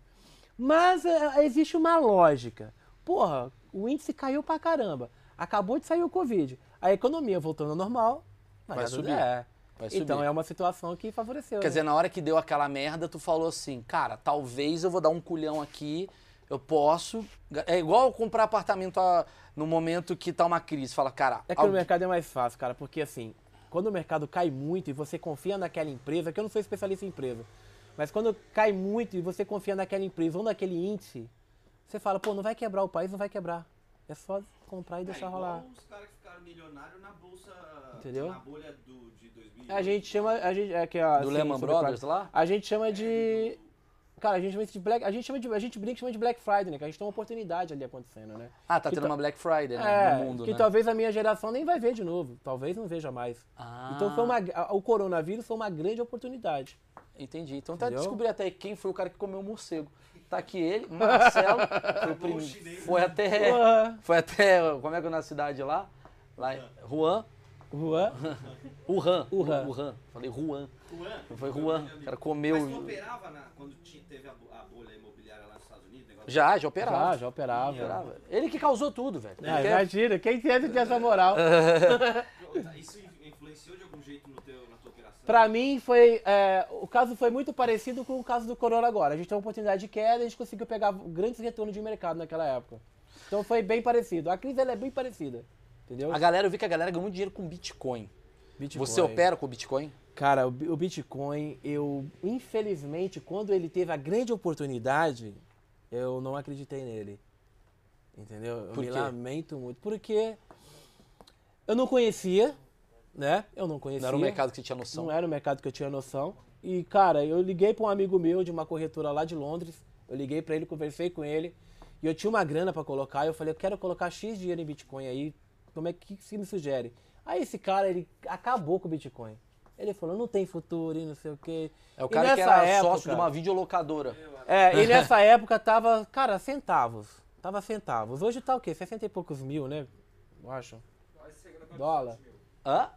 Mas é, existe uma lógica. Porra, o índice caiu pra caramba. Acabou de sair o Covid. A economia voltando ao normal. Vai subir. É. Vai Então é uma situação que favoreceu. Quer né? dizer, na hora que deu aquela merda, tu falou assim, cara, talvez eu vou dar um culhão aqui, eu posso. É igual comprar apartamento ah, no momento que tá uma crise. Fala, cara, É que algu- no mercado é mais fácil, cara, porque assim, quando o mercado cai muito e você confia naquela empresa, que eu não sou especialista em empresa, mas quando cai muito e você confia naquela empresa ou naquele índice, você fala, pô, não vai quebrar o país, não vai quebrar. É só comprar e É deixar igual rolar. os caras que ficaram milionários na bolsa. Entendeu? Na bolha do, de 2000. A gente chama, a gente, é que a, Do assim, Lehman Brothers lá? A gente chama de Cara, a gente chama de Black, a gente chama de, a gente brinca e chama de Black Friday, né? Que a gente tem uma oportunidade ali acontecendo, né? Ah, tá Que tendo uma Black Friday, né? É, no mundo, que né? talvez a minha geração nem vai ver de novo. Talvez não veja mais. Ah, Então foi uma, o coronavírus foi uma grande oportunidade. Entendi. Então tá descobrir até quem foi o cara que comeu o morcego. Tá aqui ele, Marcelo, foi, o prim- chinês, foi até. Porra. Foi até. Como é que é na cidade lá? Lá em Juan. Juan, Wuhan. Wuhan. Wuhan. Falei Juan. Juan, Foi Juan. O cara comeu. Mas tu operava na, quando teve a, bo- a bolha imobiliária lá nos Estados Unidos? Negócio Já, já operava. Já, já operava. Operava. Ele que causou tudo, velho. Quer- imagina, quem tinha essa moral. de- Isso influenciou de algum jeito no teu, na tua operação? Pra mim foi. é, o caso foi muito parecido com o caso do Corona agora. A gente tem uma oportunidade de queda e a gente conseguiu pegar grandes retornos de mercado naquela época. Então foi bem parecido. A crise ela é bem parecida. Entendeu? A galera, eu vi que a galera ganhou muito dinheiro com Bitcoin. Bitcoin. Você opera com Bitcoin? Cara, o Bi- o Bitcoin, eu, infelizmente, quando ele teve a grande oportunidade, eu não acreditei nele. Entendeu? Eu Por me quê? lamento muito. Porque eu não conhecia, né? Eu não conhecia. Não era um mercado que você tinha noção. Não era um mercado que eu tinha noção. E, cara, eu liguei para um amigo meu de uma corretora lá de Londres. Eu liguei para ele, conversei com ele. E eu tinha uma grana para colocar. E eu falei, eu quero colocar X dinheiro em Bitcoin aí. Como é que, você me sugere? Aí esse cara, ele acabou com o Bitcoin. Ele falou, não tem futuro e não sei o quê. É o cara que era época- sócio de uma videolocadora. É, e nessa época tava, cara, centavos. Tava centavos. Hoje tá o quê? 60 e poucos mil, né? Eu acho. Dólar. Hã?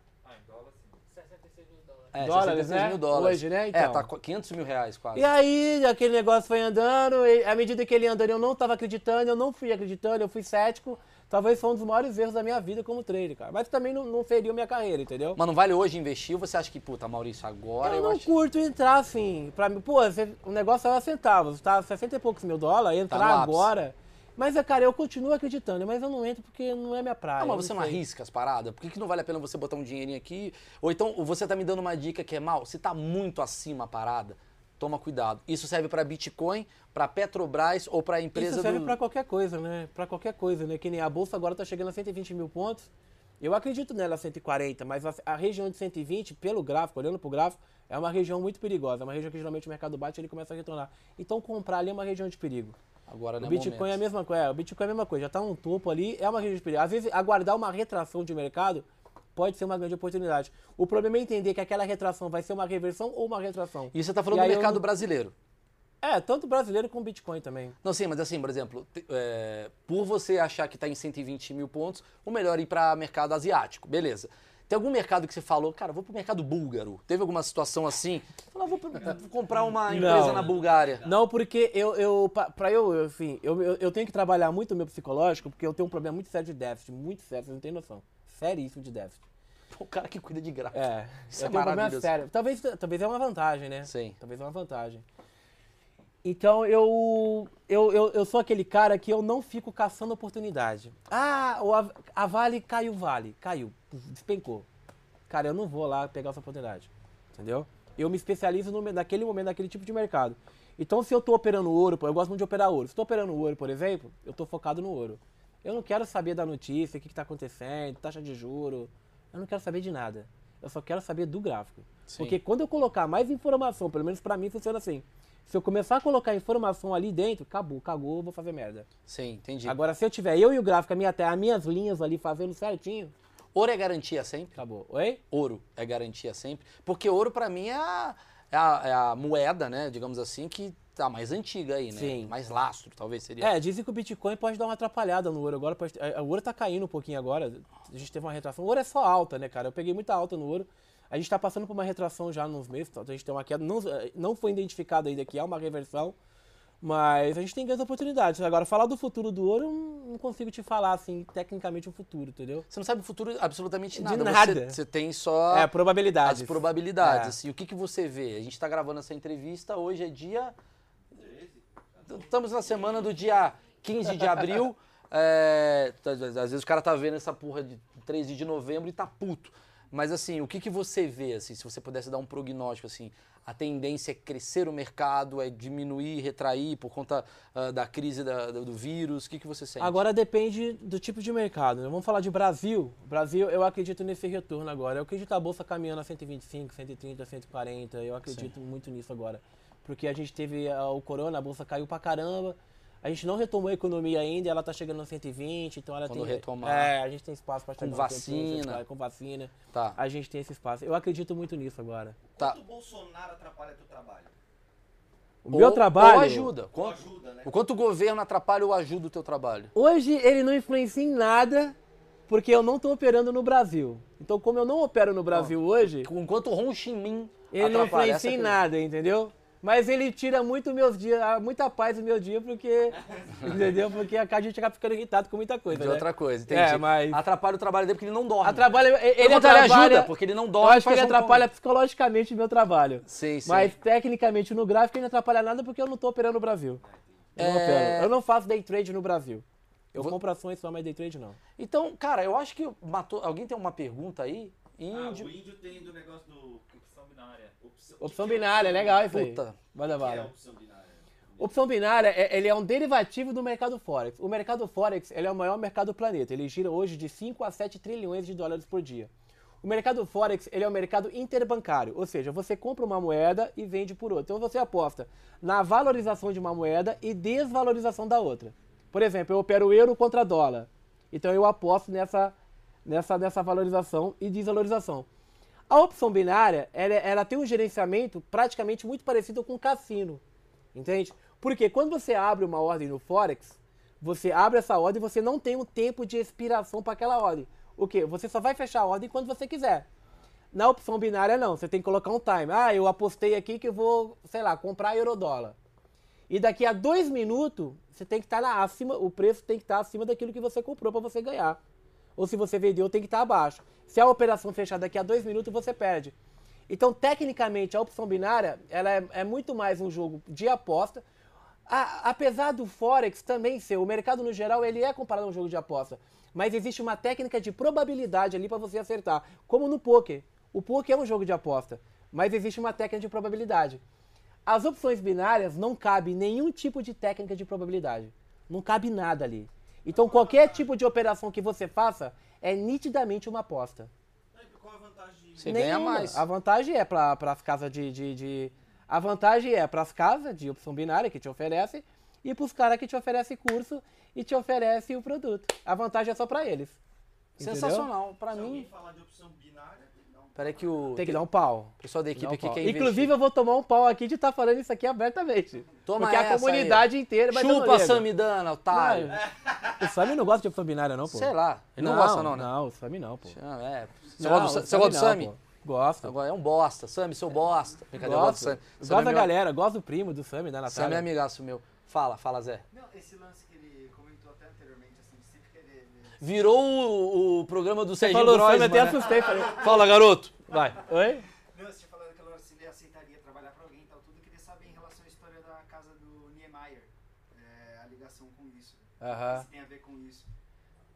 É, Dólares, 66 né? mil dólares. Hoje, né? É, Então. tá qu- 500 mil reais quase. E aí, aquele negócio foi andando, e à medida que ele andando, eu não tava acreditando, eu não fui acreditando, eu fui cético. Talvez foi um dos maiores erros da minha vida como trader, cara. Mas também não, não feriu minha carreira, entendeu? Mas não vale hoje investir ou você acha que, puta, Maurício, agora eu eu, não acho... curto entrar assim. Pra mim, pô, você- o negócio era centavos, tá? 60 e poucos mil dólares, entrar ápice. agora. Mas, é, cara, eu continuo acreditando, mas eu não entro porque não é minha praia. Ah, mas você não sei. arrisca as paradas? Por que, que não vale a pena você botar um dinheirinho aqui? Ou então você tá me dando uma dica que é mal, se tá muito acima a parada, toma cuidado. Isso serve pra Bitcoin, pra Petrobras ou pra empresa Isso serve do... pra qualquer coisa, né? Pra qualquer coisa, né? Que nem a bolsa agora tá chegando a 120 mil pontos. Eu acredito nela a 140, mas a, a região de 120, pelo gráfico, olhando pro gráfico, é uma região muito perigosa. É uma região que geralmente o mercado bate e ele começa a retornar. Então comprar ali é uma região de perigo. Agora não O é Bitcoin é a momento. mesma coisa. É, o Bitcoin é a mesma coisa. Já tá no topo ali, é uma região de perigo. Às vezes, aguardar uma retração de mercado pode ser uma grande oportunidade. O problema é entender que aquela retração vai ser uma reversão ou uma retração. E você tá falando E do eu mercado não- brasileiro. É, tanto brasileiro como Bitcoin também. Não, sim, mas assim, por exemplo, é, por você achar que está em 120 mil pontos, o melhor é ir para mercado asiático, beleza. Tem algum mercado que você falou, cara, vou pro mercado búlgaro? Teve alguma situação assim? Falou, vou, vou comprar uma empresa Não. na Bulgária. Não, porque eu, eu pa- pra eu, enfim, eu, eu, eu tenho que trabalhar muito o meu psicológico, porque eu tenho um problema muito sério de déficit, muito sério, você não tem noção. Seríssimo de déficit. O cara que cuida de gráfico. É, Isso eu é tenho um problema sério. Talvez, talvez é uma vantagem, né? Sim. Talvez é uma vantagem. Então eu, eu, eu, eu sou aquele cara que eu não fico caçando oportunidade. Ah, o, a, a Vale caiu, Vale. Caiu, despencou. Cara, eu não vou lá pegar essa oportunidade. Entendeu? Eu me especializo no, naquele momento, naquele tipo de mercado. Então, se eu tô operando ouro, eu gosto muito de operar ouro. Se eu tô operando ouro, por exemplo, eu tô focado no ouro. Eu não quero saber da notícia, o que, que tá acontecendo, taxa de juro. Eu não quero saber de nada. Eu só quero saber do gráfico. Sim. Porque quando eu colocar mais informação, pelo menos pra mim funciona assim. Se eu começar a colocar informação ali dentro, acabou, cagou, eu vou fazer merda. Sim, entendi. Agora, se eu tiver eu e o gráfico, a minha, até as minhas linhas ali fazendo certinho, Ouro é garantia sempre? acabou. Oi? Ouro é garantia sempre? Porque ouro pra mim é a, é a, é a moeda, né, digamos assim, que tá mais antiga aí, né? Sim. Mais lastro, talvez seria. É, dizem que o Bitcoin pode dar uma atrapalhada no ouro. Agora, pode- a- o ouro tá caindo um pouquinho agora. A gente teve uma retração. O ouro é só alta, né, cara? Eu peguei muita alta no ouro. A gente tá passando por uma retração já nos meses. então A gente tem uma queda. Não, não foi identificado ainda que é uma reversão. Mas a gente tem grandes oportunidades. Agora, falar do futuro do ouro, eu não consigo te falar, assim, tecnicamente o futuro, entendeu? Você não sabe o futuro absolutamente De nada. nada. Você, você tem só É, probabilidades. as probabilidades. É. Assim, o que, que você vê? A gente está gravando essa entrevista, hoje é dia. Estamos na semana do dia 15 de abril. é, tá- Às vezes o cara tá vendo essa porra de 13 de novembro e tá puto. Mas assim, o que, que você vê, assim, se você pudesse dar um prognóstico, assim, a tendência é crescer o mercado, é diminuir, retrair por conta ah, da crise da- do, vírus? O que, que você sente? Agora depende do tipo de mercado. né? Vamos falar de Brasil. Brasil, eu acredito nesse retorno agora. Eu acredito a bolsa caminhando a 125, 130, 140. Eu acredito muito nisso agora. Porque a gente teve ah, o corona, a bolsa caiu pra caramba. A gente não retomou a economia ainda, ela tá chegando a 120, então ela Quando tem retomar. É, a gente tem espaço para Com vacina. com vacina. Tá, A gente tem esse espaço. Eu acredito muito nisso agora. tá. Quanto o Bolsonaro atrapalha teu trabalho? O meu Ou- trabalho Ou ajuda. Ou ajuda, né? o quanto o governo atrapalha ou ajuda o teu trabalho? Hoje ele não influencia em nada, porque eu não tô operando no Brasil. Então, como eu não opero no Brasil hoje, Enquanto o Ho Chi Minh Ele não influencia em nada, entendeu? Mas ele tira muito meus dias, ah, muita paz do meu dia, porque. entendeu? Porque a gente acaba ficando irritado com muita coisa. De né? outra coisa, entendi. É, mas- Atrapalha o trabalho dele porque ele não dorme. Atrapalha, ele atrapalha, ajuda, porque ele não Eu dorme. acho que ele um atrapalha psicologicamente o meu trabalho. Sim, sim. Mas tecnicamente no gráfico ele não atrapalha nada porque eu não tô operando no Brasil. Eu, não, É. opero. eu não faço day trade no Brasil. Eu Vou- compro ações só, mas day trade não. Então, cara, eu acho que matou. Alguém tem uma pergunta aí? Ah, Índio. o índio tem do negócio do. Opção binária. Opção, Opção é binária, é legal isso aí. Puta. Manda O que é bala. opção binária? Opção binária, é- ele é um derivativo do mercado Forex. O mercado Forex ele é o maior mercado do planeta. Ele gira hoje de 5 a 7 trilhões de dólares por dia. O mercado Forex ele é um mercado interbancário, ou seja, você compra uma moeda e vende por outra. Então você aposta na valorização de uma moeda e desvalorização da outra. Por exemplo, eu opero euro contra dólar. Então eu aposto nessa, nessa, nessa valorização e desvalorização. A opção binária, ela, ela tem um gerenciamento praticamente muito parecido com o cassino. Entende? Porque quando você abre uma ordem no Forex, você abre essa ordem e você não tem um tempo de expiração para aquela ordem. O quê? Você só vai fechar a ordem quando você quiser. Na opção binária, não. Você tem que colocar um time. Ah, eu apostei aqui que eu vou, sei lá, comprar eurodólar. E daqui a dois minutos, você tem que estar na acima, o preço tem que estar acima daquilo que você comprou para você ganhar. Ou se você vendeu, tem que estar abaixo. Se a operação fechar daqui a dois minutos, você perde. Então, tecnicamente, a opção binária ela é, é muito mais um jogo de aposta. A- apesar do Forex também ser, o mercado no geral, ele é comparado a um jogo de aposta. Mas existe uma técnica de probabilidade ali para você acertar. Como no poker. O poker é um jogo de aposta, mas existe uma técnica de probabilidade. As opções binárias não cabe nenhum tipo de técnica de probabilidade. Não cabe nada ali. Então qualquer tipo de operação que você faça é nitidamente uma aposta. Qual a vantagem de. Você ganha Nenhuma. mais. A vantagem é para as casas de, de, de- A vantagem é para as casas de opção binária que te oferece e para os caras que te oferecem curso e te oferecem o produto. A vantagem é só para eles. Sensacional. Alguém mim. falar de opção binária, Peraí que o. Tem que dar um pau. O pessoal da equipe um aqui pau. quer Inclusive, investir. eu vou tomar um pau aqui de estar falando isso aqui abertamente. Toma porque essa a comunidade inteira vai dar Chupa, Samidana, otário. O Sami não gosta de opção binária, não, pô. Sei lá. Ele não, gosta, não, né? Não, o Sami não, pô. É. Você Não, gosta do, você gosta do não, Sami? Gosto. Agora é um bosta. Sami, seu bosta. Brincadeira, eu gosto do Gosto. Sami. Gosto Sami é da meu- galera, gosto do primo do Sami, da Sami é Natália. amigaço meu. Fala, fala, Zé. Não, esse lance que ele comentou até anteriormente, assim, de sempre querer. Virou o, o programa do Você Serginho falou eu até né? assustei. Falei, Fala, garoto. Vai. oi? Não, você tinha falado se ele aceitaria trabalhar pra alguém e tal, tudo. Eu queria saber em relação à história da casa do Niemeyer, é, a ligação com isso. Se tem a ver com isso.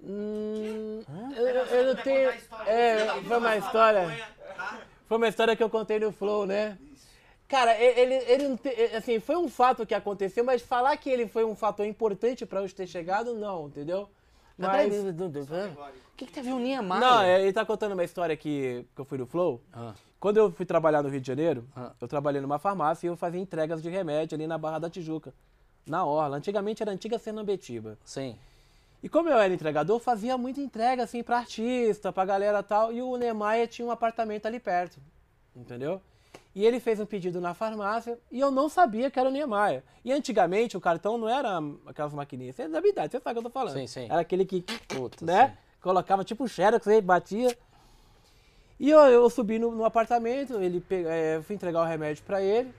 Hum, eu, eu só não tenho. É, foi uma história. tá? Foi uma história que eu contei no Flow, né? Cara, ele, ele não tem, assim, foi um fato que aconteceu, mas falar que ele foi um fator importante pra eu ter chegado, não, entendeu? Mas, O que, que teve o Niemeyer? não, é, ele tá contando uma história que, que eu fui no Flow. Ah. Quando eu fui trabalhar no Rio de Janeiro, Ah. eu trabalhei numa farmácia e eu fazia entregas de remédio ali na Barra da Tijuca, na Orla. Antigamente era a antiga Sernambetiba. Sim. E como eu era entregador, eu fazia muita entrega assim pra artista, pra galera tal. E o Niemeyer tinha um apartamento ali perto, entendeu? E ele fez um pedido na farmácia e eu não sabia que era o Niemeyer. E antigamente o cartão não era aquelas maquininhas. Você é da minha idade, você sabe o que eu tô falando. Sim, sim. Era aquele que, Puta, né? sim. Colocava tipo um xerox aí, batia. E eu, eu subi no, no apartamento, ele é, eu fui entregar o remédio pra ele.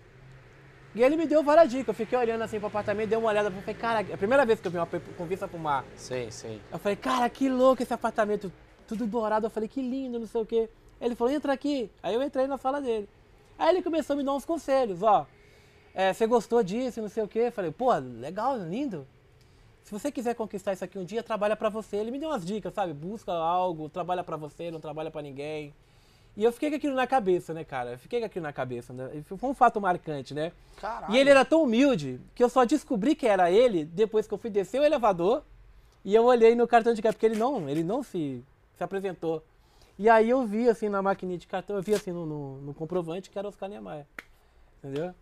E ele me deu várias dicas. Eu fiquei olhando assim pro apartamento, dei uma olhada, falei, cara, é a primeira vez que eu vi uma convista fumar. Sim, sim. Eu falei, cara, que louco esse apartamento, tudo dourado. Eu falei, que lindo, não sei o quê. Ele falou, entra aqui. Aí eu entrei na sala dele. Aí ele começou a me dar uns conselhos, ó. É, você gostou disso, não sei o quê. Falei, pô, legal, lindo. Se você quiser conquistar isso aqui um dia, trabalha pra você. Ele me deu umas dicas, sabe? Busca algo, trabalha pra você, não trabalha pra ninguém. E eu fiquei com aquilo na cabeça, né, cara? Eu fiquei com aquilo na cabeça. Né? Foi um fato marcante, né? Caralho. E ele era tão humilde que eu só descobri que era ele depois que eu fui descer o elevador e eu olhei no cartão de crédito, porque ele não, ele não se, se apresentou. E aí eu vi assim na maquininha de cartão, eu vi assim no, no, no comprovante que era Oscar Niemeyer. Entendeu?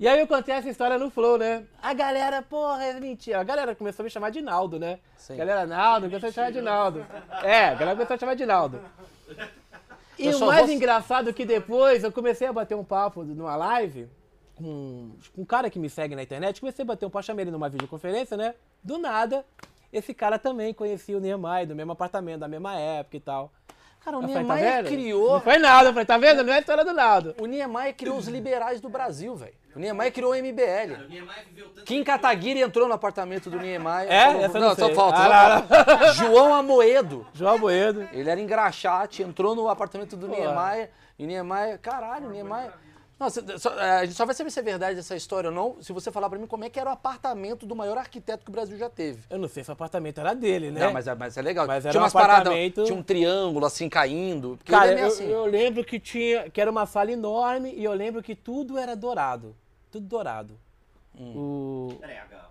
E aí eu contei essa história no Flow, né? A galera, porra, é mentira. A galera começou a me chamar de Naldo, né? Sim. A galera, Naldo, começou a me chamar de Naldo. É, a galera começou a chamar de Naldo. E o mais vou- engraçado é que depois eu comecei a bater um papo numa live com com um cara que me segue na internet. Comecei a bater um papo, chamei ele numa videoconferência, né? Do nada, esse cara também conhecia o Niemeyer, do mesmo apartamento, da mesma época e tal. Cara, o tá Niemeyer vendo? criou. Não foi nada, eu falei, tá vendo? Não é história do Naldo. O Niemeyer criou os liberais do Brasil, velho. O Niemeyer criou o MBL. Cara, o Niemeyer viveu tanto Kim Kataguiri entrou no apartamento do Niemeyer. É? falou- Essa eu não só falta. Ah, falta. João Amoedo. João Boedo. Ele era engraxate, entrou no apartamento do Pô. Niemeyer. E Niemeyer, caralho, Niemeyer. Nossa, só- a gente só vai saber se é verdade essa história ou não se você falar pra mim como é que era o apartamento do maior arquiteto que o Brasil já teve. Eu não sei se o apartamento era dele, né? Não, mas, é- mas é legal. Mas era tinha um umas paradas, apartamento- tinha um triângulo assim caindo. Cara, é eu, assim. eu lembro que tinha, que era uma sala enorme e eu lembro que tudo era dourado. Tudo dourado. Hum. O, H.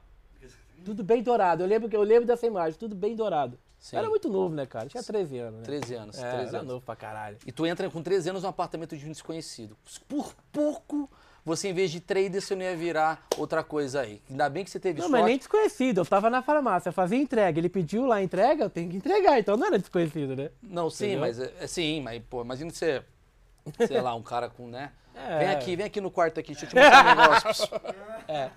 tudo bem dourado. Eu lembro, que- eu lembro dessa imagem, tudo bem dourado. Sim. Era muito novo, né, cara? Tinha 13 anos, né? 13 anos, É, 13 era anos. novo pra caralho. E tu entra com 13 anos num apartamento de um desconhecido. Por pouco, você em vez de trader, você não ia virar outra coisa aí. Ainda bem que você teve Não, sorte. mas nem desconhecido. Eu tava na farmácia, fazia entrega. Ele pediu lá a entrega, eu tenho que entregar. Então não era desconhecido, né? Não, sim, Entendeu? mas é sim, mas pô, imagina você, sei lá, um cara com, né? É. Vem aqui, vem aqui no quarto aqui, deixa eu te mostrar um negócio. É.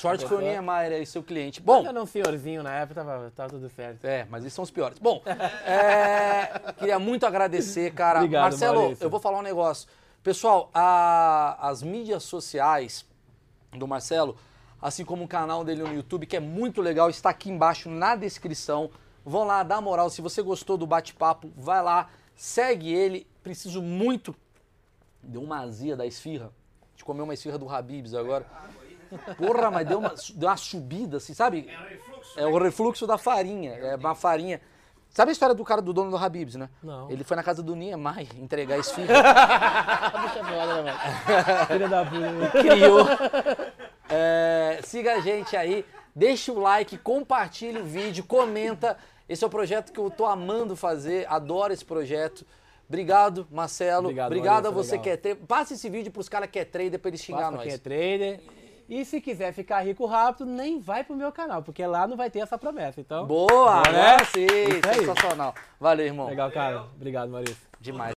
Sorte que foi o Niemeyer aí, seu cliente. Bom, Eu era um senhorzinho na época, tava, tava tudo certo. é, mas esses são os piores. Bom, é, queria muito agradecer, cara. Obrigado, Marcelo, Maurício. eu vou falar um negócio. Pessoal, a- as mídias sociais do Marcelo, assim como o canal dele no YouTube, que é muito legal, está aqui embaixo na descrição. Vão lá, dá moral. Se você gostou do bate-papo, vai lá, segue ele. Preciso muito. Deu uma azia da esfirra. De comer uma esfirra do Habibs agora. Porra, mas deu uma, deu uma subida, assim, sabe? É um refluxo. É o refluxo da farinha. É uma farinha. Sabe a história do cara do dono do Habibs, né? Não. Ele foi na casa do Niemeyer entregar esfirra. Bicha foda, né, mano? Filha da puta. criou. É, siga a gente aí, deixa o like, compartilha o vídeo, comenta. Esse é o projeto que eu tô amando fazer, adoro esse projeto. Obrigado, Marcelo. Obrigado, Obrigado a você legal. que é trader. Passa esse vídeo pros caras que é trader pra eles xingar Passa pra quem é nós. trader. E se quiser ficar rico rápido, nem vai pro meu canal, porque lá não vai ter essa promessa. Então, Boa, né? sim, sensacional. Valeu, irmão. legal, cara. Obrigado, Maurício. Demais.